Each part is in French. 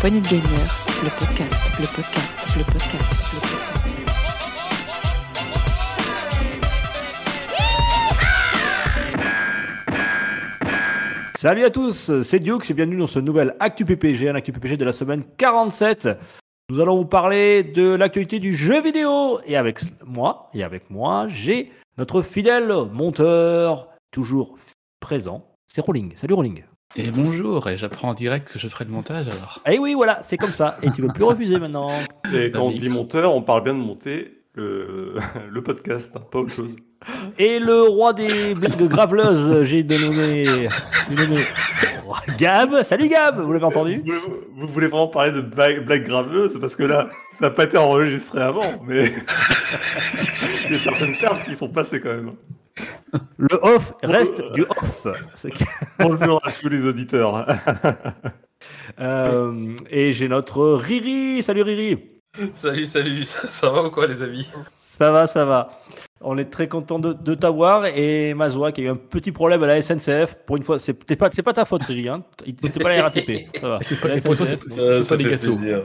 poignée de gamer, le podcast, le podcast, le podcast, le podcast. Salut à tous, c'est Dukes et bienvenue dans ce nouvel Actu PPG, un Actu PPG de la semaine 47. Nous allons vous parler de l'actualité du jeu vidéo et avec moi, et avec moi, j'ai notre fidèle monteur, toujours présent, c'est Rolling. Salut Rolling. Et bonjour, et j'apprends en direct que je ferai le montage alors. Eh oui, voilà, c'est comme ça. Et tu veux plus refuser maintenant. Et quand on David. dit monteur, on parle bien de monter le, le podcast, hein, pas autre chose. Et le roi des blagues graveleuses, j'ai dénommé, Gab. Salut Gab, vous l'avez entendu? Vous, voulez- vous voulez vraiment parler de blagues blagues graveuses Parce que là, ça n'a pas été enregistré avant, mais il y a certaines termes qui sont passées quand même. Le off reste du off. Bonjour à tous les auditeurs. Euh, et j'ai notre Riri. Salut Riri. Salut, salut, ça va ou quoi les amis? Ça va, ça va. On est très content de, de t'avoir et Mazoua qui a eu un petit problème à la SNCF. Pour une fois, c'est pas, c'est pas ta faute, Riri. Hein. Il n'était pas à la RATP. C'est pas- fait gâteaux. plaisir.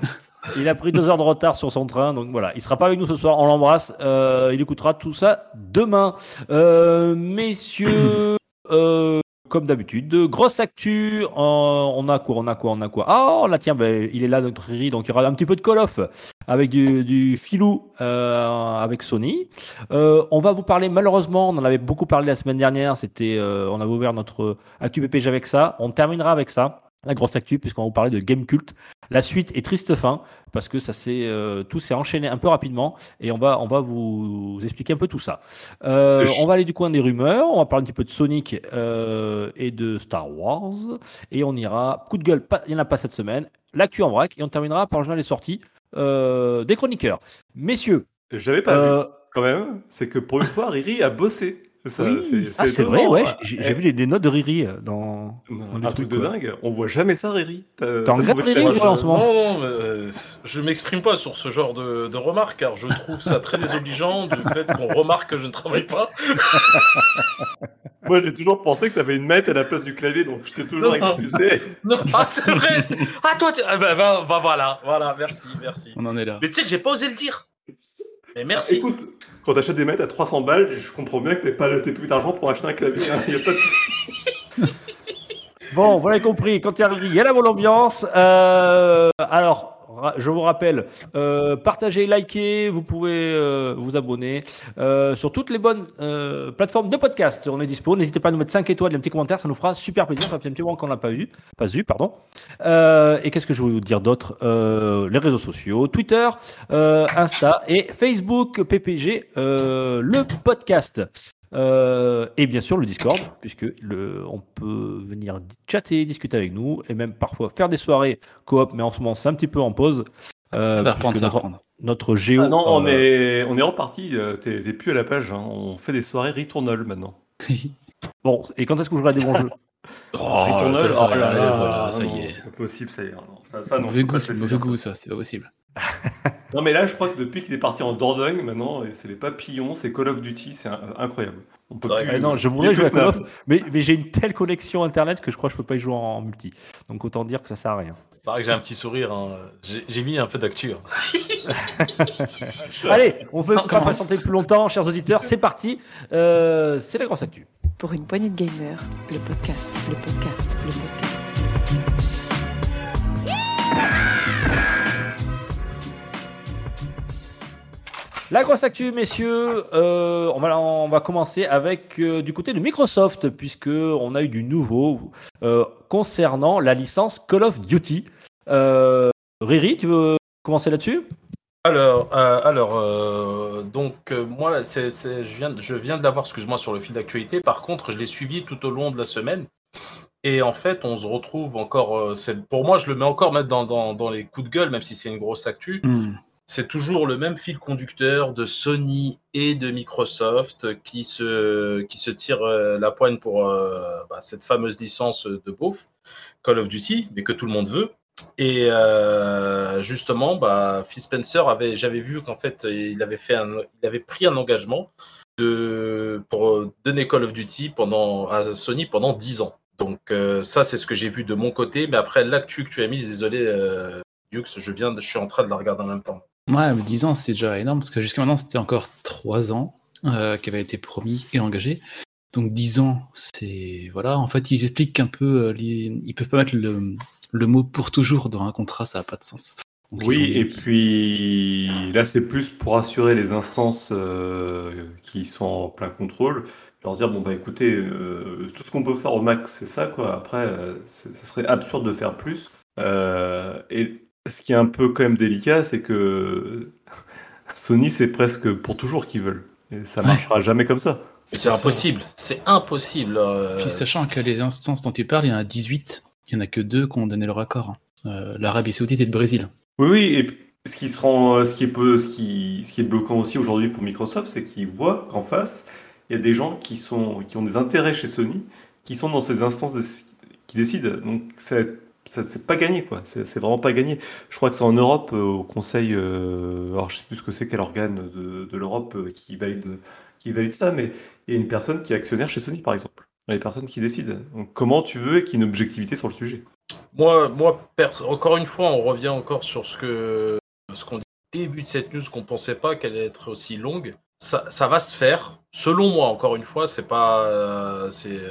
Il a pris deux heures de retard sur son train, donc voilà. Il sera pas avec nous ce soir. On l'embrasse. Euh, il écoutera tout ça demain. Euh, messieurs, euh, comme d'habitude, grosse actu. en- on a quoi On a quoi On a quoi? Ah, là tiens, ben, il est là notre Riri, donc il y aura un petit peu de Call of avec du, du filou euh, avec Sony. Euh, on va vous parler. Malheureusement, on en avait beaucoup parlé la semaine dernière. C'était, euh, on avait ouvert notre actu avec ça. On terminera avec ça. La grosse actu, puisqu'on va vous parler de Game Cult. La suite est triste fin parce que ça s'est euh, tout s'est enchaîné un peu rapidement et on va on va vous expliquer un peu tout ça. Euh, on va aller du coin des rumeurs, on va parler un petit peu de Sonic euh, et de Star Wars et on ira coup de gueule. pas- Il y en a pas cette semaine. L'actu en vrac et on terminera par le journal des sorties des chroniqueurs. Messieurs, J'avais pas vu quand même, c'est que pour une fois, Riri a bossé. Ça, oui. ah c'est vrai, ouais. hein. J'ai j'ai vu des notes de Riri euh, dans. dans les un trucs, truc de quoi. dingue. On voit jamais ça, Riri. T'as- T'en t'as regrettes, Riri, que- toi, en ce moment Non, non, mais, euh, je m'exprime pas sur ce genre de, de remarques car je trouve ça très désobligeant du fait qu'on remarque que je ne travaille pas. Moi, j'ai toujours pensé que t'avais une mette à la place du clavier, donc je t'ai toujours Non. excusé. Non, ah, c'est vrai. c'est- Ah toi, tu... ah, bah, bah, bah, voilà, voilà, merci, merci. On en est là. Mais tu sais que j'ai pas osé le dire. Mais merci. Écoute, quand t'achètes des mètres à 300 balles, je comprends bien que t'aies pas t'aies plus d'argent pour acheter un clavier. hein. Y a pas de souci. Bon, vous l'avez compris, quand il y a Riri, il y a la bonne ambiance. Euh, alors, je vous rappelle, euh, partagez, likez, vous pouvez euh, vous abonner euh, sur toutes les bonnes plateformes de podcast. On est dispo. N'hésitez pas à nous mettre 5 étoiles et un petit commentaire, ça nous fera super plaisir. Ça fait un petit moment qu'on n'a pas vu, pas vu, pardon. Et qu'est-ce que je voulais vous dire d'autre? Les réseaux sociaux, Twitter, Insta et Facebook PPG, le podcast. Euh, et bien sûr le Discord, puisque le, on peut venir chatter, discuter avec nous, et même parfois faire des soirées coop, mais en ce moment c'est un petit peu en pause. Euh, Ça va reprendre, ça va notre, reprendre. notre géo. Ah non, on euh, est, on est reparti. T'es t'es plus à la page. hein. On fait des soirées Returnal maintenant. Bon, et quand est-ce que à des bons jeux? Oh, Returnal, ça, oh là là, voilà, ça non, y est. C'est pas possible, ça y est. Non, ça, ça, non, Mauvais goût, c'est mauvais goût, ça, c'est pas possible. Non, mais là, je crois que depuis qu'il est parti en Dordogne, maintenant, c'est les papillons, c'est Call of Duty, c'est incroyable. On peut plus- Eh Non, je voudrais jouer à Call of, mais, mais j'ai une telle connexion internet que je crois que je peux pas y jouer en, multi. Donc autant dire que ça sert à rien. C'est vrai que j'ai un petit sourire. hein. J'ai mis un peu d'actu. hein. Allez, on veut On pas patienter plus longtemps, chers auditeurs. C'est parti. Euh, c'est la grosse actu. Pour une poignée de gamer, le podcast, le podcast, le podcast. La grosse actu, messieurs, euh, on, va, on va commencer avec euh, du côté de Microsoft, puisque on a eu du nouveau euh, concernant la licence Call of Duty. Riri, tu veux commencer là-dessus? Alors, euh, alors euh, donc euh, moi, je, viens, de- je viens de l'avoir, excuse-moi, sur le fil d'actualité. Par contre, je l'ai suivi tout au long de la semaine. Et en fait, on se retrouve encore. pour moi, je le mets encore mettre dans, dans, dans les coups de gueule, même si c'est une grosse actu. Hmm. C'est toujours le même fil conducteur de Sony et de Microsoft qui se, qui se tirent euh, la poigne pour euh, bah, cette fameuse licence de beauf, Call of Duty, mais que tout le monde veut. Et euh, justement, bah, Phil Spencer avait, j'avais vu qu'en fait, il avait fait il avait pris un engagement de, pour donner Call of Duty pendant, à Sony pendant 10 ans. Donc ça, c'est ce que j'ai vu de mon côté. Mais après, l'actu que tu as mis, désolé, euh, Dux, je viens, je suis en train de la regarder en même temps. Ouais, mais 10 ans, c'est déjà énorme, parce que jusqu'à maintenant, c'était encore 3 ans euh, qui avaient été promis et engagés. Donc 10 ans, c'est... Voilà, en fait, ils expliquent un peu... euh, les... Ils peuvent pas mettre le, le mot pour toujours dans un contrat, ça n'a pas de sens. Donc, Oui, et puis là, c'est plus pour assurer les instances euh, qui sont en plein contrôle, leur dire bon bah écoutez, euh, tout ce qu'on peut faire au max, c'est ça quoi. Après, ça serait absurde de faire plus. Euh, et ce qui est un peu quand même délicat, c'est que Sony, c'est presque pour toujours qu'ils veulent. Et ça Ouais. marchera jamais comme ça. C'est impossible, c'est impossible. euh, Puis sachant que les instances dont tu parles, il y en a 18, il y en a que deux qui ont donné leur accord. Euh, L'Arabie Saoudite et le Brésil. Oui, oui, et ce qui se rend, euh, ce qui est peu, ce qui, ce qui est bloquant aussi aujourd'hui pour Microsoft, c'est qu'ils voient qu'en face, il y a des gens qui sont, qui ont des intérêts chez Sony, qui sont dans ces instances de- qui décident. Donc, c'est, ça- c'est pas gagné, quoi. C'est, vraiment pas gagné. Je crois que c'est en Europe, euh, au Conseil, euh, alors je sais plus ce que c'est, quel organe de, de l'Europe euh, qui valide, qui valide ça, mais il y a une personne qui est actionnaire chez Sony, par exemple. Il y a des personnes qui décident. Donc, comment tu veux qu'il y ait une objectivité sur le sujet? Moi, moi encore une fois, on revient encore sur ce que ce qu'on dit au début de cette news, qu'on pensait pas qu'elle allait être aussi longue. Ça, ça va se faire. Selon moi, encore une fois, c'est pas, c'est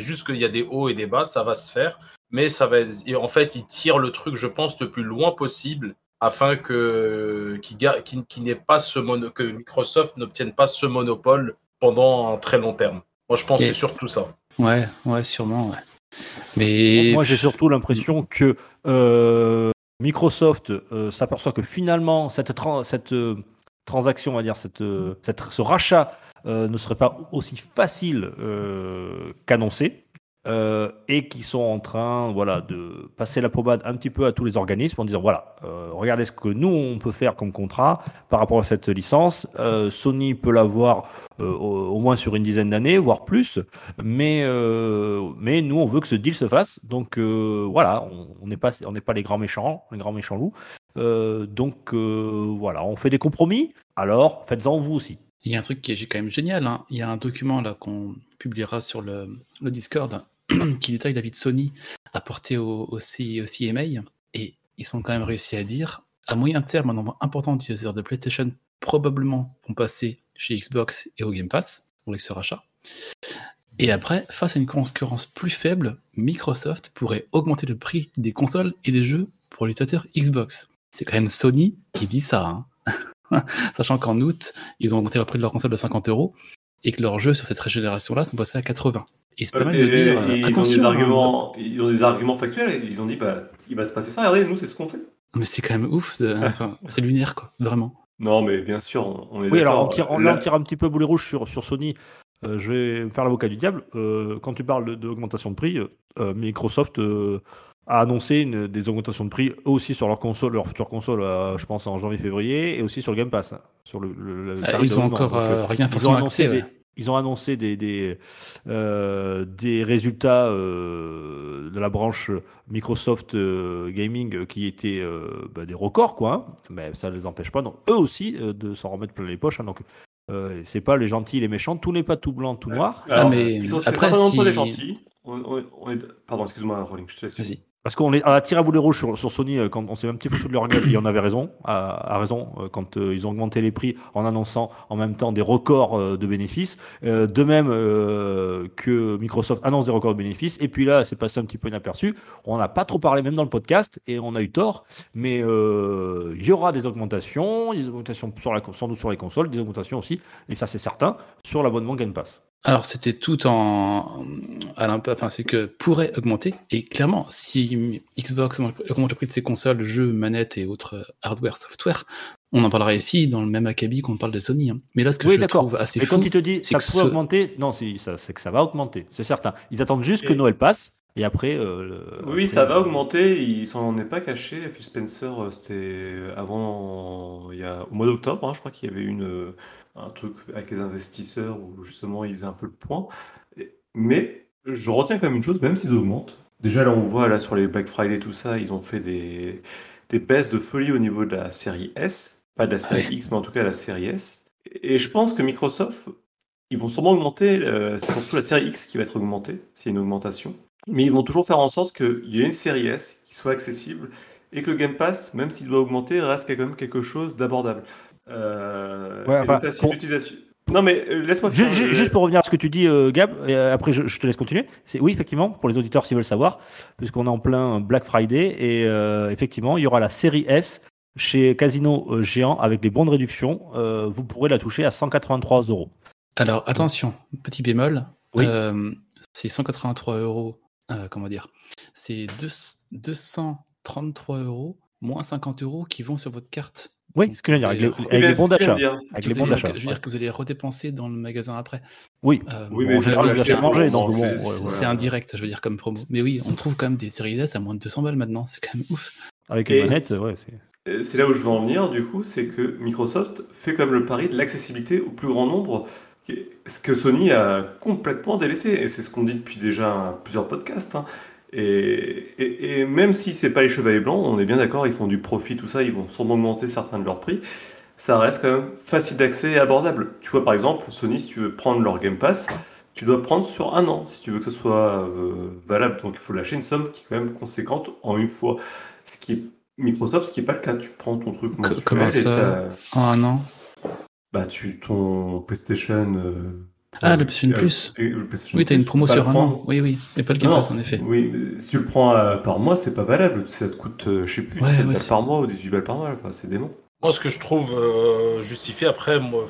juste qu'il y a des hauts et des bas. Ça va se faire, mais ça va. et en fait, ils tirent le truc, je pense, le plus loin possible afin que qu'il n'ait pas ce mono, que Microsoft n'obtienne pas ce monopole pendant un très long terme. Moi, je pense que c'est surtout ça. Ouais, ouais, sûrement, ouais. Mais... Moi, j'ai surtout l'impression que euh, Microsoft euh, s'aperçoit que finalement, cette, euh, transaction, on va dire, cette, euh, cette- ce rachat euh, ne serait pas aussi facile euh, qu'annoncé. Euh, et qui sont en train voilà, de passer la pommade un petit peu à tous les organismes en disant voilà, euh, regardez ce que nous on peut faire comme contrat par rapport à cette licence. Euh, Sony peut l'avoir au, moins sur une dizaine d'années, voire plus. Mais, mais nous, on veut que ce deal se fasse. Donc voilà, on n'est pas, pas les grands méchants, les grands méchants loups. Donc voilà, on fait des compromis. Alors faites-en vous aussi. Il y a un truc qui est quand même génial. hein. Il y a un document là qu'on publiera sur le Discord qui détaille la vie de Sony apportée au, au, CMA. Et ils sont quand même réussi à dire à moyen terme, un nombre important d'utilisateurs de PlayStation probablement vont passer chez Xbox et au Game Pass avec ce rachat. Et après, face à une concurrence plus faible, Microsoft pourrait augmenter le prix des consoles et des jeux pour les utilisateurs Xbox. C'est quand même Sony qui dit ça. hein. Sachant qu'en août, ils ont augmenté le prix de leur console de 50 euros et que leurs jeux sur cette régénération-là sont passés à 80. Et c'est pas mal de Et- dire, et euh, ils, ont attention, des hein, arguments, ils ont des arguments factuels. Ils ont dit, bah, il va se passer ça. Regardez, nous, c'est ce qu'on fait. mais c'est quand même ouf, de- enfin, c'est lunaire quoi, vraiment. Non, mais bien sûr, on- est Oui, alors on d'accord. tire, on, Là- on tire un petit peu boulet rouge sur, sur Sony. Euh, je vais me faire l'avocat du diable. Euh, quand tu parles d'augmentation de, prix, euh, Microsoft euh, a annoncé une- des augmentations de prix eux aussi sur leur console, leur future console, euh, je pense en janvier-février, et aussi sur le Game Pass. hein, sur le, le- le Ah, tarif ils ont d'abonnement. encore Donc, euh, euh, rien ils ont forcément annoncé des, ouais. Ils ont annoncé des, des, euh, des résultats euh, de la branche Microsoft euh, Gaming qui étaient euh, bah, des records, quoi. hein. Mais ça ne les empêche pas, donc, eux aussi, euh, de s'en remettre plein les poches. hein. donc, euh, c'est pas les gentils, les méchants. Tout n'est pas tout blanc, tout noir. Alors, Ah, mais ils sont après, si- gentils. On- on- on est- Pardon, excuse-moi, Rolling, je te laisse. Vas-y. Parce qu'on a tiré à boulet rouge sur, sur Sony euh, quand on s'est un petit peu foutu de leur gueule et on avait raison, à, raison, euh, quand euh, ils ont augmenté les prix en annonçant en même temps des records de bénéfices. De même que Microsoft annonce des records de bénéfices. Et puis là, c'est passé un petit peu inaperçu. On n'a pas trop parlé même dans le podcast et on a eu tort. Mais il y aura des augmentations, des augmentations sans doute sur les consoles, des augmentations aussi, et ça c'est certain, sur l'abonnement Game Pass. Alors c'était tout en, à enfin c'est que pourrait augmenter et clairement si Xbox augmente le prix de ses consoles, jeux, manettes et autres hardware, software, on en parlera ici dans le même acabit qu'on parle de Sony. hein. Mais là ce que Oui, je trouve assez Mais fou, quand il te dit c'est ça pourrait ce- augmenter, non, c'est que ça va augmenter, c'est certain. Ils attendent juste que Noël passe et après. euh, le- Oui, après, ça va euh, augmenter. Il s'en est pas caché. Phil Spencer, euh, c'était avant, il y a, au mois d'octobre, hein, je crois qu'il y avait une, euh, un truc avec les investisseurs où justement ils faisaient un peu le point. Mais je retiens quand même une chose, même s'ils augmentent. Déjà là, on voit là sur les Black Friday tout ça, ils ont fait des, des baisses de folie au niveau de la série S, pas de la série Ouais. X, mais en tout cas la série S. Et je pense que Microsoft, ils vont sûrement augmenter. euh, c'est surtout la série X qui va être augmentée, s'il y a une augmentation. Mais ils vont toujours faire en sorte qu'il y ait une série S qui soit accessible et que le Game Pass, même s'il doit augmenter, reste quand même quelque chose d'abordable. Euh, Ouais, et enfin, le facile pour- d'utilisation- Non mais euh, laisse-moi Ju- finir, ju- euh, Juste pour revenir à ce que tu dis, euh, Gab, et après je, je te laisse continuer. C'est oui, effectivement, pour les auditeurs s'ils veulent savoir, puisqu'on est en plein Black Friday et euh, effectivement, il y aura la série S chez Casino euh, Géant avec les bons de réduction. Euh, vous pourrez la toucher à 183 euros. Alors attention, petit bémol. Oui. euh, c'est 183 euros. comment dire C'est deux- 233 euros moins 50 euros qui vont sur votre carte. Oui, ce que je veux dire, avec les, avec les bons c'est d'achat. Avec les bons d'achat. Je veux dire que vous allez les redépenser dans le magasin après. Oui. Euh, Oui, mais en général, vous manger, c'est- indirect, je veux dire, comme promo. Mais oui, on trouve quand même des séries S à moins de 200 balles maintenant. C'est quand même ouf. Avec Et- une manette, ouais, c'est. Euh, C'est là où je veux en venir, du coup, c'est que Microsoft fait comme le pari de l'accessibilité au plus grand nombre, ce que Sony a complètement délaissé. Et c'est ce qu'on dit depuis déjà plusieurs podcasts. hein. Et, et- et même si c'est pas les chevaliers blancs, on est bien d'accord, ils font du profit, tout ça, ils vont sûrement augmenter certains de leurs prix. Ça reste quand même facile d'accès et abordable. Tu vois, par exemple, Sony, si tu veux prendre leur Game Pass, tu dois prendre sur un an, si tu veux que ce soit euh, valable. Donc il faut lâcher une somme qui est quand même conséquente en une fois. Ce qui est Microsoft, ce qui n'est pas le cas. Tu prends ton truc mensuel comment ça En un an? bah, tu, ton PlayStation. euh, Ah, euh, le PlayStation euh, Plus. et le PlayStation Oui, t'as une promo sur un an. Oui, oui. Mais pas le Game Pass, en effet. Oui, mais si tu le prends euh, par mois, c'est pas valable. Ça te coûte, je sais plus, Ouais, 17 ouais, balles c'est- par mois ou 18 balles par mois. Enfin, c'est dément. Moi, ce que je trouve euh, justifié, après, moi,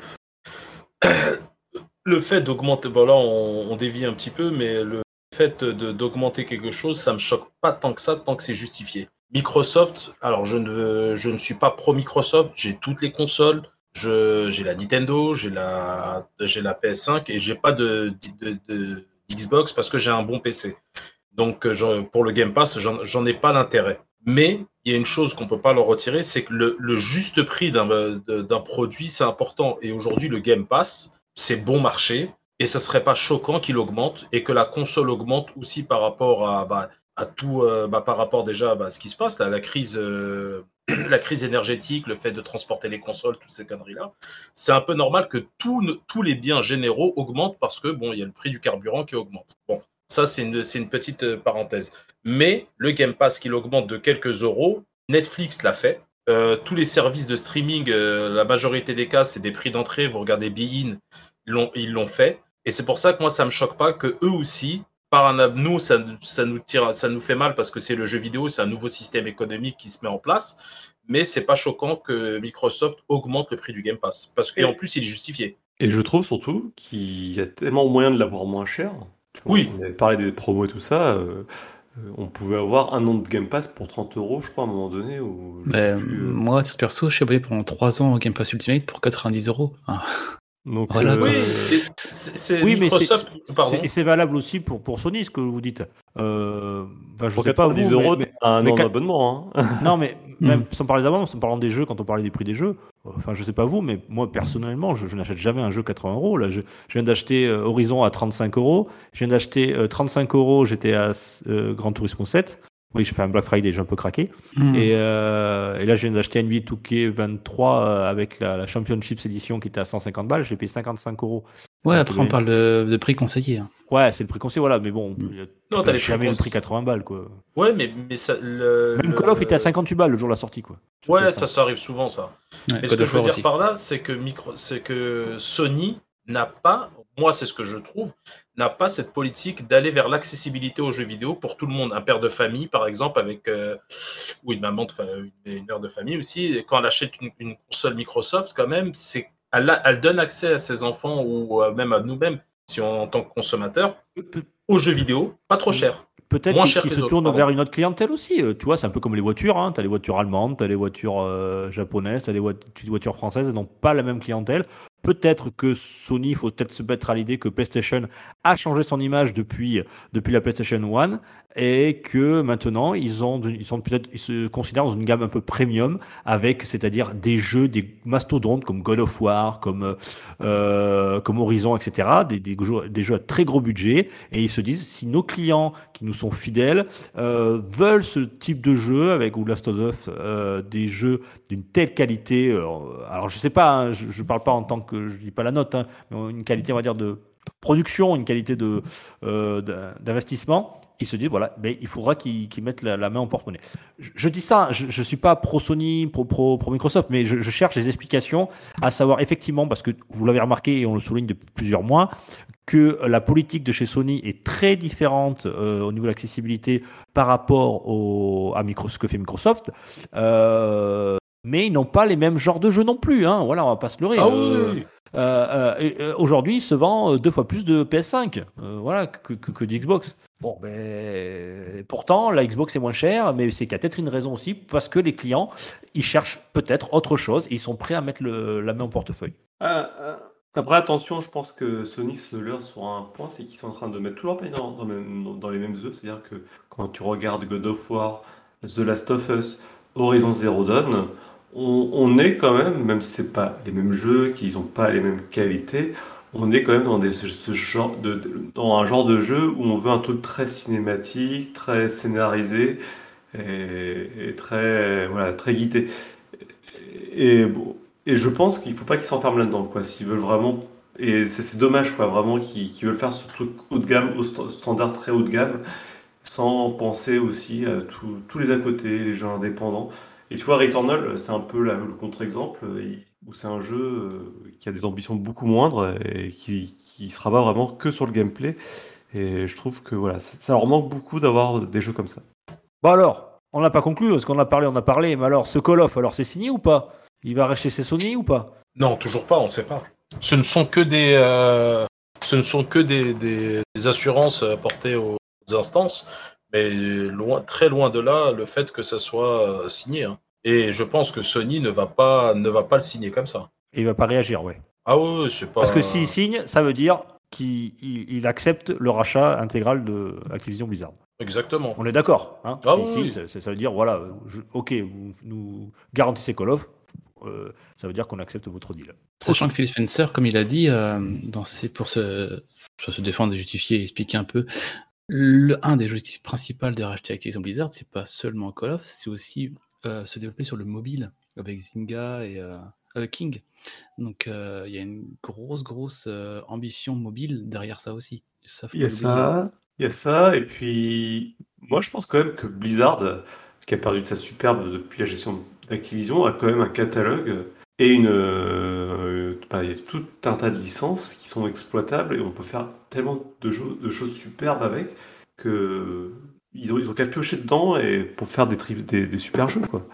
le fait d'augmenter, bon là, on, on dévie un petit peu, mais le fait de- d'augmenter quelque chose, ça me choque pas tant que ça, tant que c'est justifié. Microsoft, alors je ne, je ne suis pas pro Microsoft, j'ai toutes les consoles, j'ai la Nintendo, j'ai la, j'ai la PS5 et j'ai pas de, d'Xbox parce que j'ai un bon PC. Donc euh, pour le Game Pass, j'en ai pas l'intérêt. Mais il y a une chose qu'on peut pas leur retirer, c'est que le, juste prix d'un de- d'un produit, c'est important. Et aujourd'hui, le Game Pass, c'est bon marché. Et ça serait pas choquant qu'il augmente et que la console augmente aussi par rapport à, bah, à tout, euh, bah, par rapport déjà bah, à ce qui se passe, là, la crise, euh, la crise énergétique, le fait de transporter les consoles, toutes ces conneries-là. C'est un peu normal que ne- tous les biens généraux augmentent parce que bon, il y a le prix du carburant qui augmente. Bon, ça c'est une, petite euh, parenthèse. Mais le Game Pass qu'il augmente de quelques euros, Netflix l'a fait. Euh, tous les services de streaming, euh, la majorité des cas, c'est des prix d'entrée. Vous regardez Bein, ils l'ont, fait. Et c'est pour ça que moi, ça me choque pas que eux aussi, par un ab- nous, ça, ça nous tire, ça nous fait mal parce que c'est le jeu vidéo, c'est un nouveau système économique qui se met en place. Mais c'est pas choquant que Microsoft augmente le prix du Game Pass parce qu'en Et- plus, il est justifié. Et je trouve surtout qu'il y a tellement moyen de l'avoir moins cher. Tu vois, Oui. On avait parlé des promos et tout ça. euh, euh, on pouvait avoir un an de Game Pass pour 30 euros, je crois, à un moment donné. Ou, Ben, plus, euh. moi, à titre perso, je suis abonné pendant 3 ans au Game Pass Ultimate pour 90 euros. Ah, Donc, Voilà, euh. Oui, c'est Oui, Microsoft. Et c'est valable aussi pour, pour Sony, ce que vous dites. Euh, je pour sais pas vous, 90 mais- euros, mais- un mais an quand- d'abonnement. Hein. Non, mais Hmm. même sans parler d'avant, en parlant des jeux, quand on parlait des prix des jeux, enfin, je sais pas vous, mais moi, personnellement, je, je n'achète jamais un jeu 80 euros. Là, je, je viens d'acheter euh, Horizon à 35 euros. Je viens d'acheter euh, 35 euros, j'étais à euh, Gran Turismo 7. Oui, je fais un Black Friday, j'ai un peu craqué. hmm. Et, euh, et là, je viens d'acheter NBA 2K23 euh, avec la, la Championships Edition qui était à 150 balles. J'ai payé 55 euros. Ouais, après, on parle de, de prix conseillé. hein. Ouais, c'est le prix conseillé, voilà. Mais bon, a Non, t'as jamais le prix cons- 80 balles, quoi. Ouais, mais, mais ça. Le, Même le- Call of était à 58 balles le jour de la sortie, quoi. Ouais, PS5. ça, ça arrive souvent, ça. Ouais, Mais ce que je veux dire aussi. par là, c'est que, micro... c'est que Sony n'a pas, moi c'est ce que je trouve, n'a pas cette politique d'aller vers l'accessibilité aux jeux vidéo pour tout le monde. Un père de famille, par exemple, avec euh, ou une maman de fa- une, une mère de famille aussi, quand elle achète une, une console Microsoft, quand même, c'est elle, a- elle donne accès à ses enfants ou euh, même à nous-mêmes, si on en tant que consommateur, aux jeux vidéo, pas trop cher. Peut-être Moins qu'ils que se tournent vers une autre clientèle aussi. euh, Tu vois, c'est un peu comme les voitures. Hein. Tu as les voitures allemandes, tu as les voitures euh, japonaises, tu as les voitures françaises. Elles n'ont pas la même clientèle. Peut-être que Sony, il faut peut-être se mettre à l'idée que PlayStation a changé son image depuis, depuis la PlayStation 1 et que maintenant, ils, ont, ils, sont peut-être, ils se considèrent dans une gamme un peu premium avec, c'est-à-dire des jeux, des mastodontes comme God of War, comme, euh, comme Horizon, etc. Des, des, jeux, des jeux à très gros budget. Et ils se disent, si nos clients qui nous sont fidèles euh, veulent ce type de jeu avec ou Last of Us, euh, des jeux d'une telle qualité, alors je sais pas, hein, je, je parle pas en tant que je dis pas la note, hein, mais une qualité on va dire de production, une qualité de, euh, d'in- d'investissement, ils se disent voilà, ben, il faudra qu'ils, mettent la, main au porte-monnaie. Je, dis ça, je ne suis pas pro Sony, pro, pro, pro Microsoft, mais je, cherche des explications à savoir effectivement, parce que vous l'avez remarqué et on le souligne depuis plusieurs mois, que la politique de chez Sony est très différente euh, au niveau de l'accessibilité par rapport à Micro, ce que fait Microsoft. Euh, mais ils n'ont pas les mêmes genres de jeux non plus. Hein. Voilà, on va pas se leurrer. Ah Euh, oui, euh, euh, Aujourd'hui, il se vend deux fois plus de PS5 euh, voilà, que, que, que d'Xbox. Bon, ben, pourtant, la Xbox est moins chère, mais c'est peut-être une raison aussi, parce que les clients, ils cherchent peut-être autre chose, et ils sont prêts à mettre le- la main au portefeuille. Après, attention, je pense que Sony se leurre sur un point, c'est qu'ils sont en train de mettre tout leur pays dans, dans, le même- dans les mêmes œufs. C'est-à-dire que quand tu regardes God of War, The Last of Us, Horizon Zero Dawn, on, est quand même, même si c'est pas les mêmes jeux, qu'ils n'ont pas les mêmes qualités, on est quand même dans, un genre de jeu où on veut un truc très cinématique, très scénarisé et, très, voilà, très guidé. Et, bon, et je pense qu'il faut pas qu'ils s'enferment là-dedans, quoi. S'ils veulent vraiment. Et c'est dommage, quoi, vraiment, qu'ils veulent faire ce truc haut de gamme, au sta- standard très haut de gamme, sans penser aussi à tous tous les à côté, les jeux indépendants. Et tu vois, Returnal, c'est un peu la- le contre-exemple, euh, où c'est un jeu euh, qui a des ambitions beaucoup moindres et qui, qui se rabat vraiment que sur le gameplay. Et je trouve que voilà, ça, ça leur manque beaucoup d'avoir des jeux comme ça. Bon alors, on n'a pas conclu, parce qu'on a parlé, on a parlé, mais alors, ce Call of, alors c'est signé ou pas? Il va rester chez Sony ou pas? Non, toujours pas, on ne sait pas. Ce ne sont que des, euh, ce ne sont que des, des- des assurances apportées aux instances, mais loin, très loin de là le fait que ça soit euh, signé. hein. Et je pense que Sony ne va pas, ne va pas le signer comme ça. Et il va pas réagir, ouais. Ah oui, c'est pas. Parce que s'il signe, ça veut dire qu'il il- il accepte le rachat intégral de Activision Blizzard. Exactement. On est d'accord. Hein Ah oui, signe, oui. ça, veut dire, voilà, je- ok, vous nous garantissez Call of, euh, ça veut dire qu'on accepte votre deal. Sachant que Phil Spencer, comme il a dit, euh, dans ses, pour se, pour se défendre et justifier et expliquer un peu, le, un des objectifs principaux de racheter Activision Blizzard, c'est pas seulement Call of, c'est aussi euh, se développer sur le mobile avec Zynga et euh, King. Donc euh, il y a une grosse, grosse euh, ambition mobile derrière ça aussi. Ça, Il y a ça, il y a ça, et puis moi je pense quand même que Blizzard, qui a perdu de sa superbe depuis la gestion d'Activision, a quand même un catalogue et une, euh, bah, il y a tout un tas de licences qui sont exploitables et on peut faire tellement de, choses superbes avec que ils ont, ils ont qu'à piocher dedans et pour faire des, tri- des, des super jeux quoi.